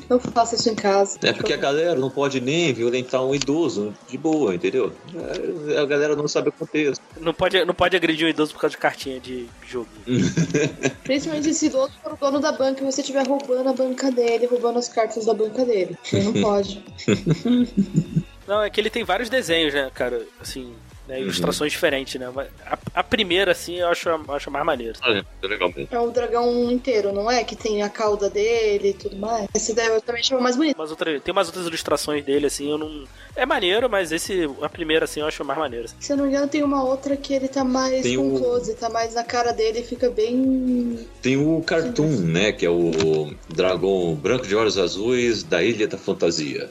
não faça isso em casa. É porque a galera não pode nem violentar um idoso de boa, entendeu? É, A galera não sabe o contexto. Não pode, não pode agredir um idoso por causa de cartinha de jogo. <laughs> Principalmente se o outro for o dono da banca e você estiver roubando a banca dele, roubando as cartas da banca dele. Você não pode. <laughs> <laughs> Não, é que ele tem vários desenhos, né, cara? Assim, né, ilustrações diferentes, né? Mas A, a primeira, assim, eu acho, eu acho mais maneiro. Olha, é legal mesmo. É o dragão inteiro, não é? Que tem a cauda dele e tudo mais. Esse daí eu também chamo mais bonito. Umas outras, tem umas outras ilustrações dele, assim, eu não. É maneiro, mas esse, a primeira, assim, eu acho mais maneiro. assim. Se eu não me engano, tem uma outra que ele tá mais Tem com o- close, tá mais na cara dele e fica bem. Tem o Cartoon, né? Que é o dragão branco de olhos azuis da Ilha da Fantasia.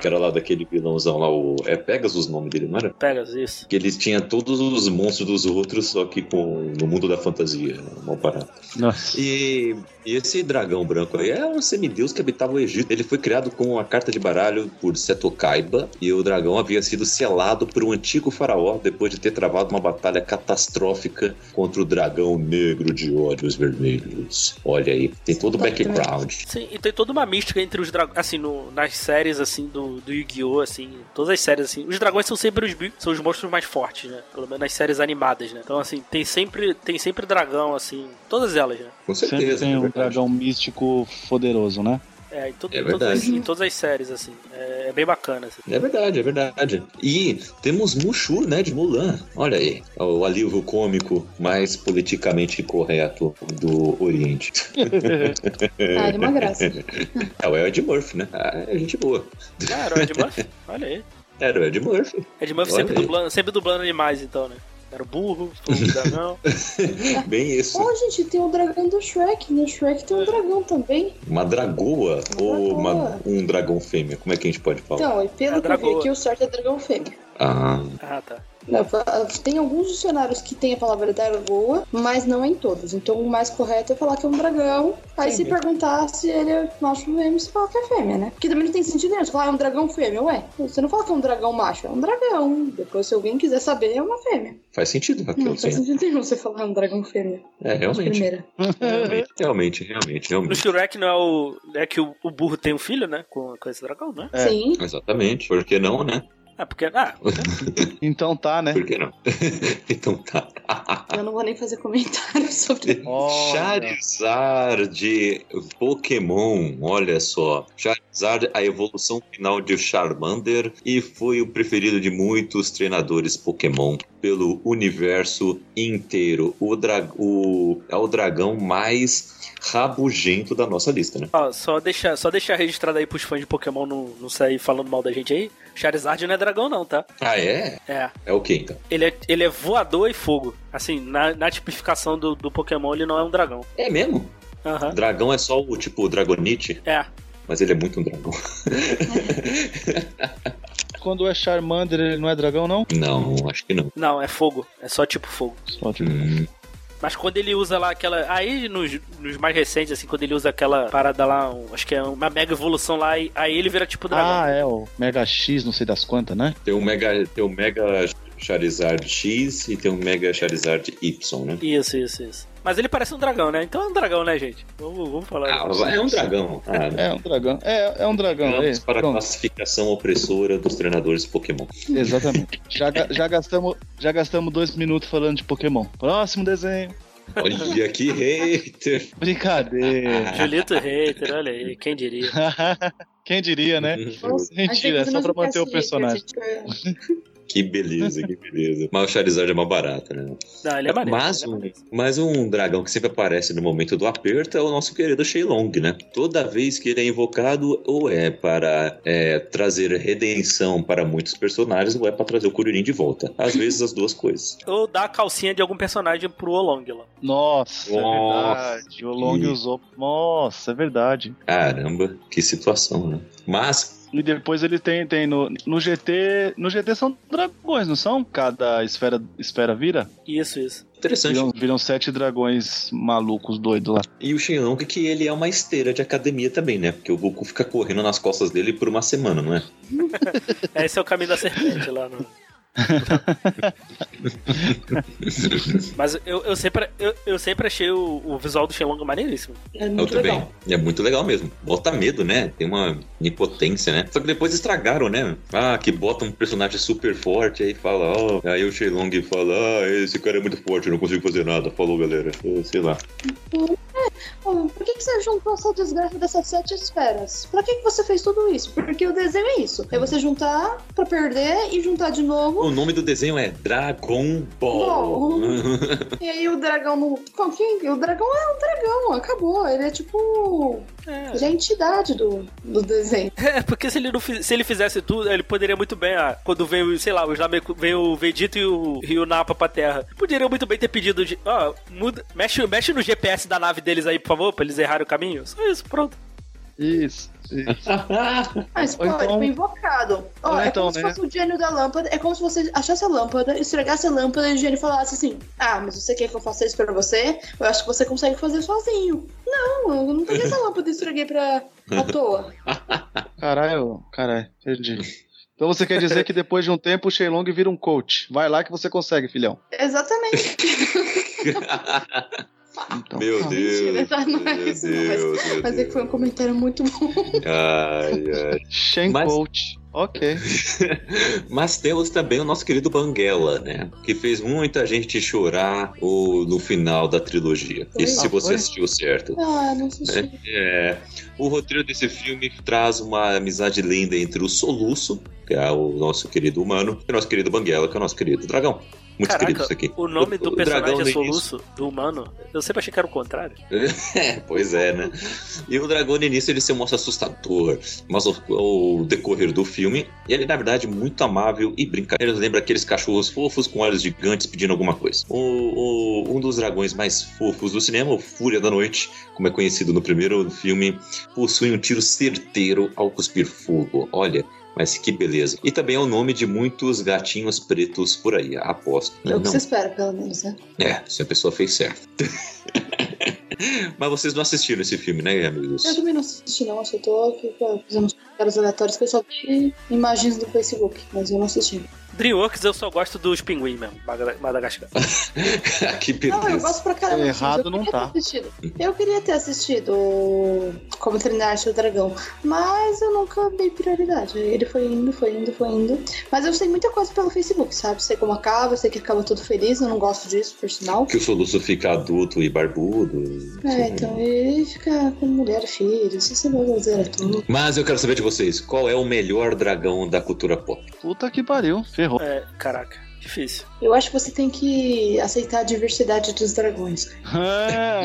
Que era lá daquele vilãozão lá, o. É Pegasus o nome dele, não era? Pega isso. Que eles tinham todos os monstros dos outros, só que com no mundo da fantasia. Mal parado. Nossa. E, e esse dragão branco aí é um semideus que habitava o Egito. Ele foi criado com a carta de baralho por Seto Kaiba e o dragão havia sido selado por um antigo faraó depois de ter travado uma batalha catastrófica contra o dragão negro de olhos vermelhos. Olha aí, tem todo o background. Sim, e tem toda uma mística entre os dragões, assim, no, nas séries, assim, do, do Yu-Gi-Oh!, assim, todas as séries, assim, os dragões são sempre os, são os monstros mais fortes, né? Pelo menos nas séries animadas, né? Então, assim, tem sempre, tem sempre dragão, assim, todas elas, né? Com Sempre certeza. tem é um dragão místico poderoso, né? É, em, to- É em todas, as, em todas as séries, assim. É, é bem bacana. Assim. É verdade, é verdade. E temos Mushu, né, de Mulan. Olha aí, o alívio cômico mais politicamente correto do Oriente. <laughs> Ah, ele é uma graça. <laughs> É o Ed Murphy, né? Ah, é gente boa. Ah, era o Ed Murphy? Olha aí. Era o Ed Murphy. Ed Murphy sempre dublando, sempre dublando animais, então, né? Era o burro, o dragão. <laughs> Bem isso. Oh, gente, tem o dragão do Shrek. No Shrek tem um dragão também. Uma dragoa ou uma- um dragão fêmea? Como é que a gente pode falar? Então, e pelo É que eu vi aqui, o certo é dragão fêmea. Ah, Ah, tá. Tem alguns dicionários que tem a palavra dragoa, mas não em todos. Então o mais correto é falar que é um dragão. Aí se Fêmea. perguntar se ele é macho ou fêmea, você fala que é fêmea, né? Porque também não tem sentido nenhum. Você fala, ah, é um dragão fêmea. Ué, você não fala que é um dragão macho, é um dragão. Depois, se alguém quiser saber, é uma fêmea. faz sentido, Raquel, Não faz sim. sentido nenhum você falar é um dragão fêmea. É, realmente. primeira. Realmente, realmente, realmente, No realmente. Shrek não é o. É que o, o burro tem um filho, né? Com, com esse dragão, né? É. Sim. Exatamente. Por que não, né? Ah, porque. Ah, <laughs> Então tá, né? Por que não? <laughs> então tá. Eu não vou nem fazer comentário <laughs> sobre Olha. Charizard de Pokémon, olha só. Charizard, a evolução final de Charmander e foi o preferido de muitos treinadores Pokémon pelo universo inteiro. O, dra o é o dragão mais rabugento da nossa lista, né? ó, só deixar só deixar registrado aí pros fãs de Pokémon não, não sair falando mal da gente aí. Charizard não é dragão, não, tá? Ah, é? É. É o que então? Ele é, ele é voador e fogo. Assim, na, na tipificação do, do Pokémon, ele não é um dragão. É mesmo? Aham. Dragão é só o tipo Dragonite, É. mas ele é muito um dragão. <laughs> Quando é Charmander, ele não é dragão, não? Não, acho que não. Não, é fogo. É só tipo fogo. Só tipo. Hum, Mas quando ele usa lá aquela. Aí nos, nos mais recentes, assim, quando ele usa aquela parada lá, um- acho que é uma mega evolução lá, e- aí ele vira tipo dragão. Ah, é o Mega X, não sei das quantas, né? tem o Mega, tem o Mega Charizard X e tem o Mega Charizard Y, né? Isso, isso, isso. Mas ele parece um dragão, né? Então é um dragão, né, gente? Vamos, vamos falar. Ah, é um dragão. Ah, <laughs> É um dragão. É, é um dragão. Vamos é. para a classificação opressora dos treinadores Pokémon. Exatamente. Já, já, gastamos, já gastamos dois minutos falando de Pokémon. Próximo desenho. Olha que hater! Brincadeira. <laughs> Julito Hater, olha aí, quem diria? <laughs> Quem diria, né? Mentira, é só pra manter o personagem. Que beleza, que beleza. Mas o Charizard é mais barato, né? Não, ele é maneiro. Mas ele é um, mas um dragão que sempre aparece no momento do aperto é o nosso querido Shenlong, né? Toda vez que ele é invocado, ou é para é, trazer redenção para muitos personagens, ou é para trazer o Kuririn de volta. Às vezes as duas coisas. <laughs> Ou dá a calcinha de algum personagem pro Olong lá. Nossa, é Nossa, verdade. O Long que- usou. Nossa, é verdade. Caramba, que situação, né? Mas E depois ele tem, tem no, no GT. No GT são dragões, não são? Cada esfera, esfera vira? Isso, isso. interessante. Viram, viram sete dragões malucos doidos lá. E o Shenlong que ele é uma esteira de academia também, né? Porque o Goku fica correndo nas costas dele por uma semana, não é? <laughs> Esse é o caminho da serpente lá no. <laughs> Mas eu, eu, sempre, eu, eu sempre achei o, o visual do Shenlong maneiríssimo. É Eu muito também. legal. É muito legal mesmo. Bota medo, né? Tem uma impotência, né? Só que depois estragaram, né? Ah, que bota um personagem super forte, aí fala, ó. Aí o Shenlong fala, ah, esse cara é muito forte, eu não consigo fazer nada. Falou, galera. Eh, Sei lá. Pô, por que, que você juntou essa desgraça dessas sete esferas? Pra que, que você fez tudo isso? Porque o desenho é isso. É você juntar pra perder e juntar de novo. O nome do desenho é Dragon Ball. <laughs> E aí o dragão não. Qual que- O dragão é um dragão, acabou. Ele é tipo. É. Ele é a entidade do, do desenho. <laughs> É, porque se ele, não, se ele fizesse tudo, ele poderia muito bem, ah, quando veio, sei lá, os Nameku- veio o Vegeta e o, e o Nappa pra Terra, poderiam muito bem ter pedido de, ó, muda, mexe, mexe no GPS da nave deles aí, por favor, pra eles errarem o caminho. Só isso, pronto. Isso. Mas, pô, Ou então- é tipo invocado. É então, como se né? fosse o gênio da lâmpada. É como se você achasse a lâmpada, esfregasse a lâmpada e o gênio falasse assim: Ah, mas você quer que eu faça isso pra você? Eu acho que você consegue fazer sozinho. Não, eu não peguei essa lâmpada e esfreguei pra, à toa. <laughs> Caralho, caralho, entendi. Então você quer dizer que depois de um tempo o Shenlong vira um coach. Vai lá que você consegue, filhão. Exatamente. <laughs> Então, Meu tá. Deus. Mentira, tá? Não é meu isso, não, mas- Deus, meu Mas é que foi um Deus. comentário muito bom. Ai, ai. Shen Mas- Coach. Ok. <laughs> Mas temos também o nosso querido Banguela, né? Que fez muita gente chorar o, no final da trilogia. Foi? Isso se Ah, você foi? assistiu certo. Ah, não assisti. É, o roteiro desse filme traz uma amizade linda entre o Soluço, que é o nosso querido humano, e o nosso querido Banguela, que é o nosso querido dragão. Muito Caraca, querido isso aqui. O nome do o personagem é início. soluço, do humano. Eu sempre achei que era o contrário. <laughs> É, pois é, né? E o dragão no início ele se mostra assustador, mas ao, ao decorrer do filme, ele na verdade muito amável e brincadeiro. Ele lembra aqueles cachorros fofos com olhos gigantes pedindo alguma coisa. O, o- um dos dragões mais fofos do cinema, o Fúria da Noite, como é conhecido no primeiro filme, possui um tiro certeiro ao cuspir fogo. Olha. Mas que beleza. E também é o nome de muitos gatinhos pretos por aí, aposto. É o que você espera, pelo menos, né? é, se a pessoa fez certo. <laughs> Mas vocês não assistiram esse filme, né, amigos? Eu também não assisti, não. Eu só tô aqui fazendo comentários aleatórios que eu só vi imagens do Facebook, mas eu não assisti. Dreamworks eu só gosto dos pinguins mesmo, Madagascar. <laughs> que Não, eu beleza. gosto pra caramba. Errado eu não queria tá. ter assistido. Eu queria ter assistido o Como Treinar Seu Dragão, mas eu nunca dei prioridade. Ele foi indo, foi indo, foi indo. Mas eu sei muita coisa pelo Facebook, sabe? Sei como acaba, sei que acaba tudo feliz, eu não gosto disso, por sinal. Que o soluço fica adulto e barbudo. É, então ele fica com mulher e filhos, isso é brasileiro tudo. Mas eu quero saber de vocês, qual é o melhor dragão da cultura pop? Puta que pariu. Ferrou. É, caraca, difícil. Eu acho que você tem que aceitar a diversidade dos dragões. <laughs>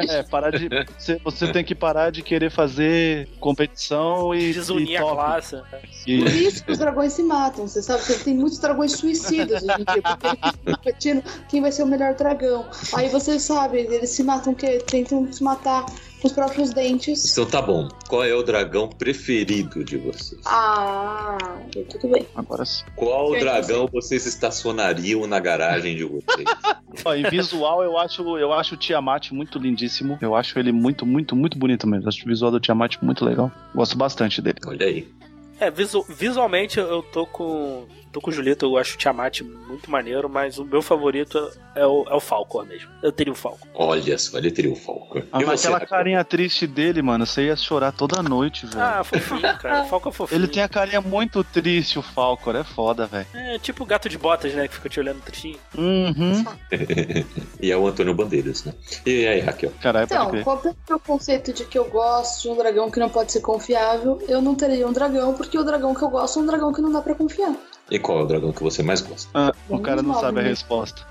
É, parar de. Você, você tem que parar de querer fazer competição e. Desunir e a classe. E- Por isso que os dragões se matam, você sabe? Porque tem muitos dragões suicidas hoje em dia, porque eles competindo quem vai ser o melhor dragão. Aí você sabe, eles se matam o quê? Tentam se matar com os próprios dentes. Então tá bom. Qual é o dragão preferido de vocês? Ah, tudo bem. Agora sim. Qual dragão vocês estacionariam na garagem de vocês? <laughs> Ó, em visual, eu acho, eu acho o Tiamat muito lindíssimo. Eu acho ele muito, muito, muito bonito mesmo. Acho o visual do Tiamat muito legal. Gosto bastante dele. Olha aí. É, visu- visualmente eu tô com. Tô com o Julito, eu acho o Tiamat muito maneiro, mas o meu favorito é o, é o Falcor mesmo. Eu teria o Falcor. Olha só, ele teria o Falcon. Ah, E mas aquela carinha triste dele, mano, você ia chorar toda noite, velho. Ah, fofinho, cara. O Falcor é fofinho. ele tem a carinha muito triste, o Falcor. É foda, velho. É tipo o gato de botas, né? Que fica te olhando tristinho. Uhum. <laughs> E é o Antônio Bandeiras, né? E aí, Raquel? Caralho, pode Então, qual é o meu conceito de que eu gosto de um dragão que não pode ser confiável? Eu não teria um dragão, porque o dragão que eu gosto é um dragão que não dá pra confiar. E qual é o dragão que você mais gosta? Ah, o cara não sabe a resposta.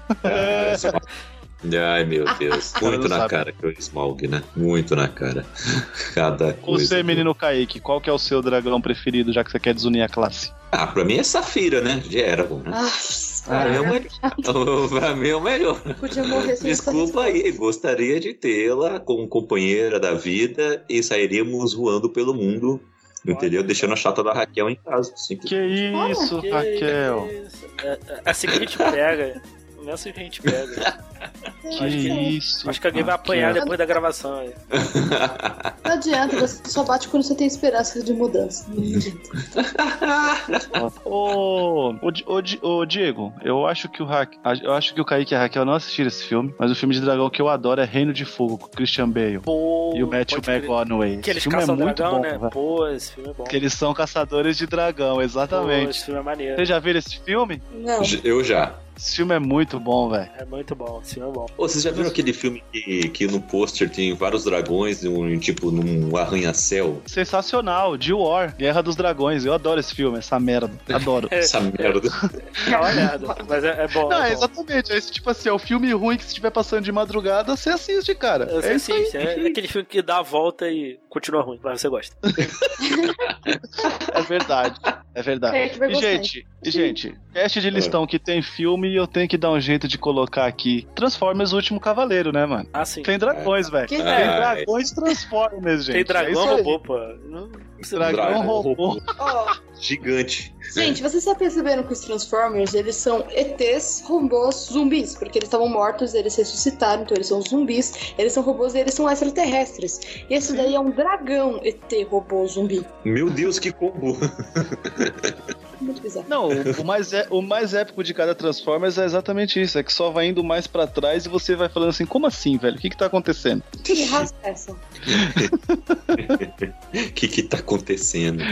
Ai, meu <laughs> Deus. Muito na sabe. cara que é o Smaug, né? Muito na cara. <laughs> Cada coisa. Você, menino Kaique, qual que é o seu dragão preferido, já que você quer desunir a classe? Ah, pra mim é Safira, né? De Eragon, né? Ah, Pra mim é o melhor. <laughs> pra mim é o melhor. podia morrer sem Desculpa aí, gostaria de tê-la como companheira da vida e sairíamos voando pelo mundo, entendeu? Deixando a chata da Raquel em casa. Simples. Que isso, Que Raquel? isso. É, é assim que a gente pega. <laughs> Não é assim que a gente pega. Que isso. Acho que alguém vai apanhar Raquel. depois da gravação. aí. <laughs> Não adianta, você só bate quando você tem esperança de mudança. Não adianta. <laughs> Ô, ô, ô, Di- ô, Diego, eu acho que o Ra... eu acho que o Kaique e a Raquel não assistiram esse filme, mas o filme de dragão que eu adoro é Reino de Fogo, com o Christian Bale Pô, e o Matthew. McConaughey. Que eles esse filme é caçam muito dragão, bom, né? velho. Pô, esse filme é bom. Que eles são caçadores de dragão, Pô, exatamente. esse filme é maneiro. Vocês já viram esse filme? Não. Eu já. Esse filme é muito bom, velho. É muito bom, esse filme é bom. Ô, vocês já viram aquele filme que, que no pôster tem vários dragões, um, tipo num arranha-céu? Sensacional, de War, Guerra dos Dragões. Eu adoro esse filme, essa merda. Adoro. <laughs> Essa merda. É uma merda, mas é, é bom. Não, é é bom. exatamente. É esse tipo assim, é o filme ruim que se estiver passando de madrugada, você assiste, cara. Você é isso aí. assiste, é aquele filme que dá a volta e continua ruim, mas você gosta. É verdade. É verdade. É, E, gente, e, gente, teste de listão que tem filme e eu tenho que dar um jeito de colocar aqui Transformers o Último Cavaleiro, né, mano? Ah, sim. Tem dragões, velho. Que- Tem É. dragões Transformers, gente. Tem É dragão aí. robô, pô. Não, Dragão Dragão robô. Ó, Gigante. gente, vocês já perceberam que os Transformers, eles são ETs, robôs, zumbis, porque eles estavam mortos, eles ressuscitaram, então eles são zumbis, eles são robôs e eles são extraterrestres. E esse daí é um dragão ET, robô, zumbi. Meu Deus, que combo. <laughs> muito bizarro. Não, o, mais é, o mais épico de cada Transformers é exatamente isso. É que só vai indo mais pra trás e você vai falando assim, como assim, velho? O que que tá acontecendo? Que raça é essa? O <laughs> que que tá acontecendo?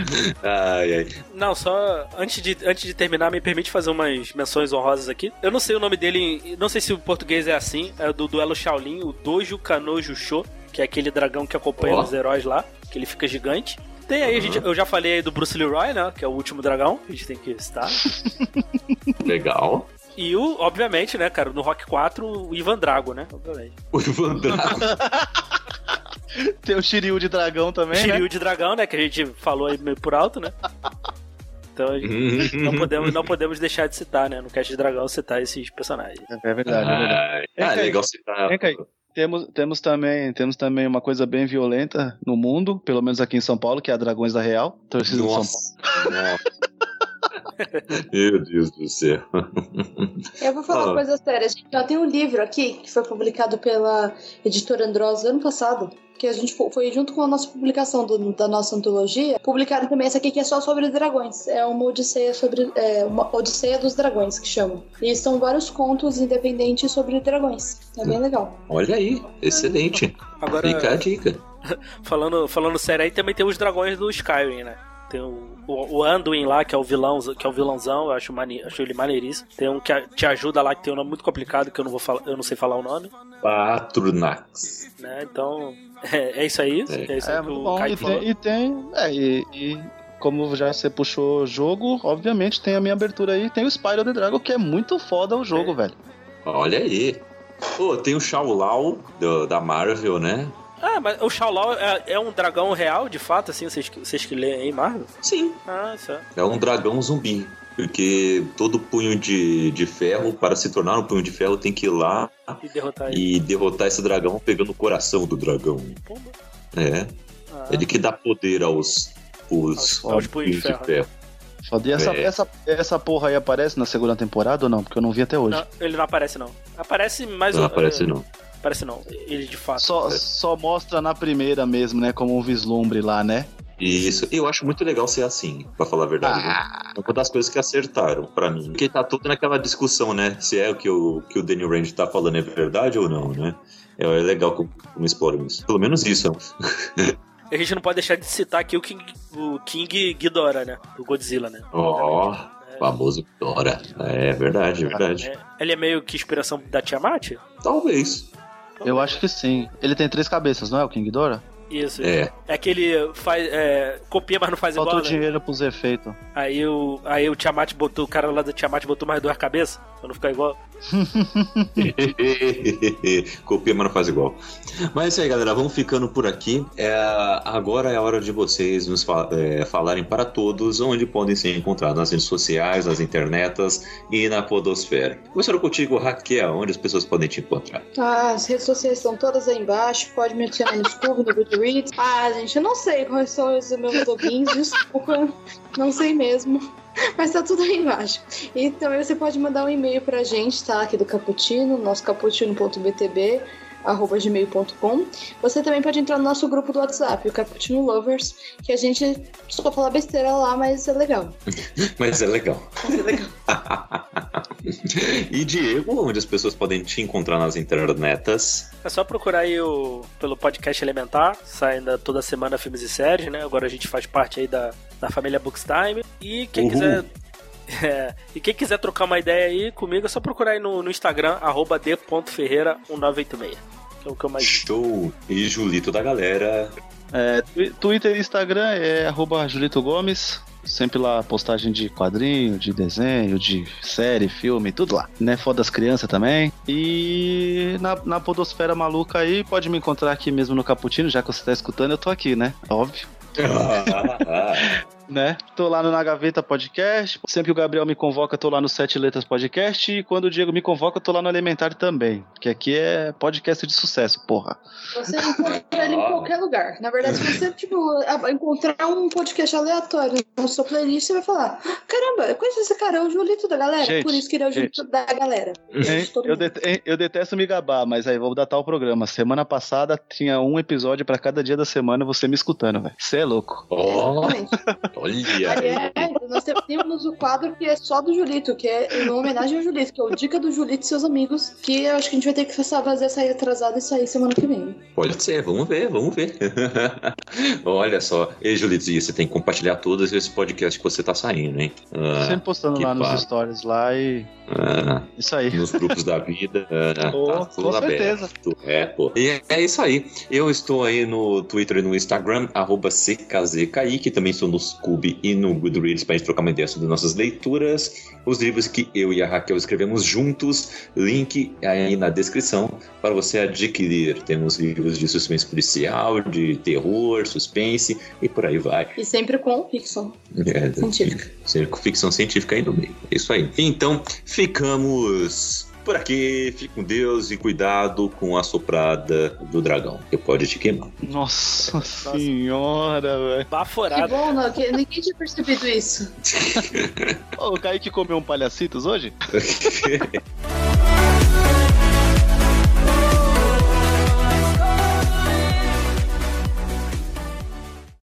Ai, ai. Não, só antes de, antes de terminar, me permite fazer umas menções honrosas aqui. Eu não sei o nome dele, não sei se o português é assim, é do duelo Shaolin, o Dojo Kanojo Sho, que é aquele dragão que acompanha Ó. os heróis lá, que ele fica gigante. Tem aí, a gente, eu já falei aí do Bruce Leroy, né? Que é o último dragão, a gente tem que citar. <laughs> Legal. E o, obviamente, né, cara, no Rock 4, o Ivan Drago, né? Obviamente. O Ivan Drago. <laughs> Tem o Shiryu de dragão também, Shiryu né? de dragão, né? Que a gente falou aí meio por alto, né? Então a gente Hum. não podemos, não podemos deixar de citar, né? No cast de dragão, citar esses personagens. É verdade, é verdade. Ai, Vem Ah, cá, legal citar. Vem cá aí. Temos, temos, também, temos também uma coisa bem violenta no mundo, pelo menos aqui em São Paulo, que é a Dragões da Real, torcida de São Paulo. Nossa. Meu Deus do céu. Eu vou falar Ah. uma coisa séria. Gente, ó, tem um livro aqui que foi publicado pela editora Androsa ano passado. Que a gente fo- foi junto com a nossa publicação do- da nossa antologia. Publicaram também essa aqui que é só sobre dragões. É uma odisseia sobre. É, uma odisseia dos dragões que chamam. E são vários contos independentes sobre dragões. É bem legal. Olha aí, excelente. Agora, Fica a dica. <laughs> falando, falando sério aí, também tem os dragões do Skyrim, né? Tem o, o, o Anduin lá, que é o vilão, que é o vilãozão, eu acho, mane, acho ele maneiríssimo. Tem um que te ajuda lá, que tem um nome muito complicado, que eu não vou falar, eu não sei falar o nome, Patronax. né? Então, <laughs> é, é isso aí. É. É, isso aí É o bom. Kai E falou. tem, e tem. É, e, e como já você puxou jogo, obviamente tem a minha abertura aí, tem o Spyro the Dragon, que é muito foda o jogo, É. velho. Olha aí. Pô, tem o Shao Lao do- da Marvel, né? Ah, mas o Shao Lao é, é um dragão real, de fato, assim, vocês, que- vocês que leem aí, Marvel? Sim. Ah, isso é. É um dragão zumbi. Porque todo punho de, de ferro, para se tornar um punho de ferro, tem que ir lá E derrotar e derrotar esse dragão pegando o coração do dragão. Pomba. É. Ah, Ele que dá poder aos, os, Aos- aos punhos de ferro. Foda. E essa, É. essa, essa porra aí aparece na segunda temporada ou não? Porque eu não vi até hoje. Não, ele não aparece, não. Aparece mais Não um- aparece, é, não. Aparece não. Ele de fato. Só, só mostra na primeira mesmo, né? Como um vislumbre lá, né? Isso, eu acho muito legal ser assim, pra falar a verdade. viu? É uma das coisas que acertaram pra mim. Porque tá tudo naquela discussão, né? Se é o que o, que o Daniel Rand tá falando é verdade ou não, né? É, é legal como, como exploram isso. Pelo menos isso. <laughs> A gente não pode deixar de citar aqui o King, o King Ghidorah, né? Do Godzilla, né? Ó, famoso Dora. É verdade, é verdade. É, ele é meio que inspiração da Tiamat? Talvez. Eu acho que sim. Ele tem três cabeças, não é o King Dora? Isso. É. É que ele faz, é, copia, mas não faz Falta igual, o né? dinheiro pros efeitos. Aí o, aí o Tiamat botou, o cara lá da Tiamat botou mais duas cabeças, pra não ficar igual. <laughs> Copia, mas não faz igual. Mas é isso aí, galera. Vamos ficando por aqui. É, agora é a hora de vocês nos fa- é, falarem para todos onde podem ser encontrados nas redes sociais, nas internetas e na podosfera. Começando contigo, Raquel, onde as pessoas podem te encontrar. Ah, as redes sociais estão todas aí embaixo. Pode me adicionar no Scooby, no Goodreads. Ah, gente, eu não sei quais são os meus logins, desculpa. Não sei mesmo. Mas tá tudo aí embaixo. E também você pode mandar um e-mail pra gente, tá? Aqui do Caputino, nosso caputino.btb arroba gmail.com. Você também pode entrar no nosso grupo do WhatsApp, o Caputino Lovers, que a gente só fala besteira lá, mas é legal. <laughs> Mas é legal. Mas é legal. <laughs> e Diego, onde as pessoas podem te encontrar nas internetas. É só procurar aí o, pelo podcast Elementar, saindo toda semana filmes e séries, né? Agora a gente faz parte aí da, da família Bookstime. E quem Uhul. quiser. É, e quem quiser trocar uma ideia aí comigo, é só procurar aí no, no Instagram, arroba d.ferreira1986. Que é o que eu mais. Show! E Julito da galera. É, twi- Twitter e Instagram é arroba Julito Gomes. Sempre lá postagem de quadrinho, de desenho, de série, filme, tudo lá. Né? Foda das crianças também. E na, na podosfera maluca aí, pode me encontrar aqui mesmo no Caputino, já que você tá escutando, eu tô aqui, né? Óbvio. <laughs> <laughs> né? Tô lá no Na Gaveta Podcast. Sempre que o Gabriel me convoca, tô lá no Sete Letras Podcast. E quando o Diego me convoca, eu tô lá no Elementar também. Que aqui é podcast de sucesso, porra. Você encontra ele em qualquer lugar. Na verdade, se você tipo, encontrar um podcast aleatório na sua playlist, você vai falar: Caramba, eu conheço esse cara, é o Julito da galera. Gente, Por isso que ele é o Julito da galera. Eu, det- eu detesto me gabar, mas aí vou datar o programa. Semana passada tinha um episódio pra cada dia da semana você me escutando, velho. Você é louco. Exatamente. Olha! É, nós temos o quadro que é só do Julito, que é em homenagem ao Julito, que é o Dica do Julito e seus amigos, que eu acho que a gente vai ter que fazer sair atrasado e sair semana que vem. Pode ser, vamos ver, vamos ver. <laughs> Olha só. E, Julito, você tem que compartilhar todos esse podcast que você tá saindo, hein? Ah, Sempre postando lá nos stories lá e. Ah, isso aí. Nos grupos da vida. Ah, oh, tá com certeza. É, pô. E é isso aí. Eu estou aí no Twitter e no Instagram, arroba CKZKI, também estou no Scooby e no Goodreads para a gente trocar uma ideia sobre nossas leituras, os livros que eu e a Raquel escrevemos juntos, link aí na descrição para você adquirir. Temos livros de suspense policial, de terror, suspense e por aí vai. E sempre com ficção é, científica. Sempre com ficção científica aí no meio. Isso aí. Então, ficamos por aqui. Fique com Deus e cuidado com a soprada do dragão, que pode te queimar. Nossa, Nossa. senhora, velho. Baforado. Que bom, não, que ninguém tinha percebido isso. oh, o Kaique comeu um palhacitos hoje? <laughs>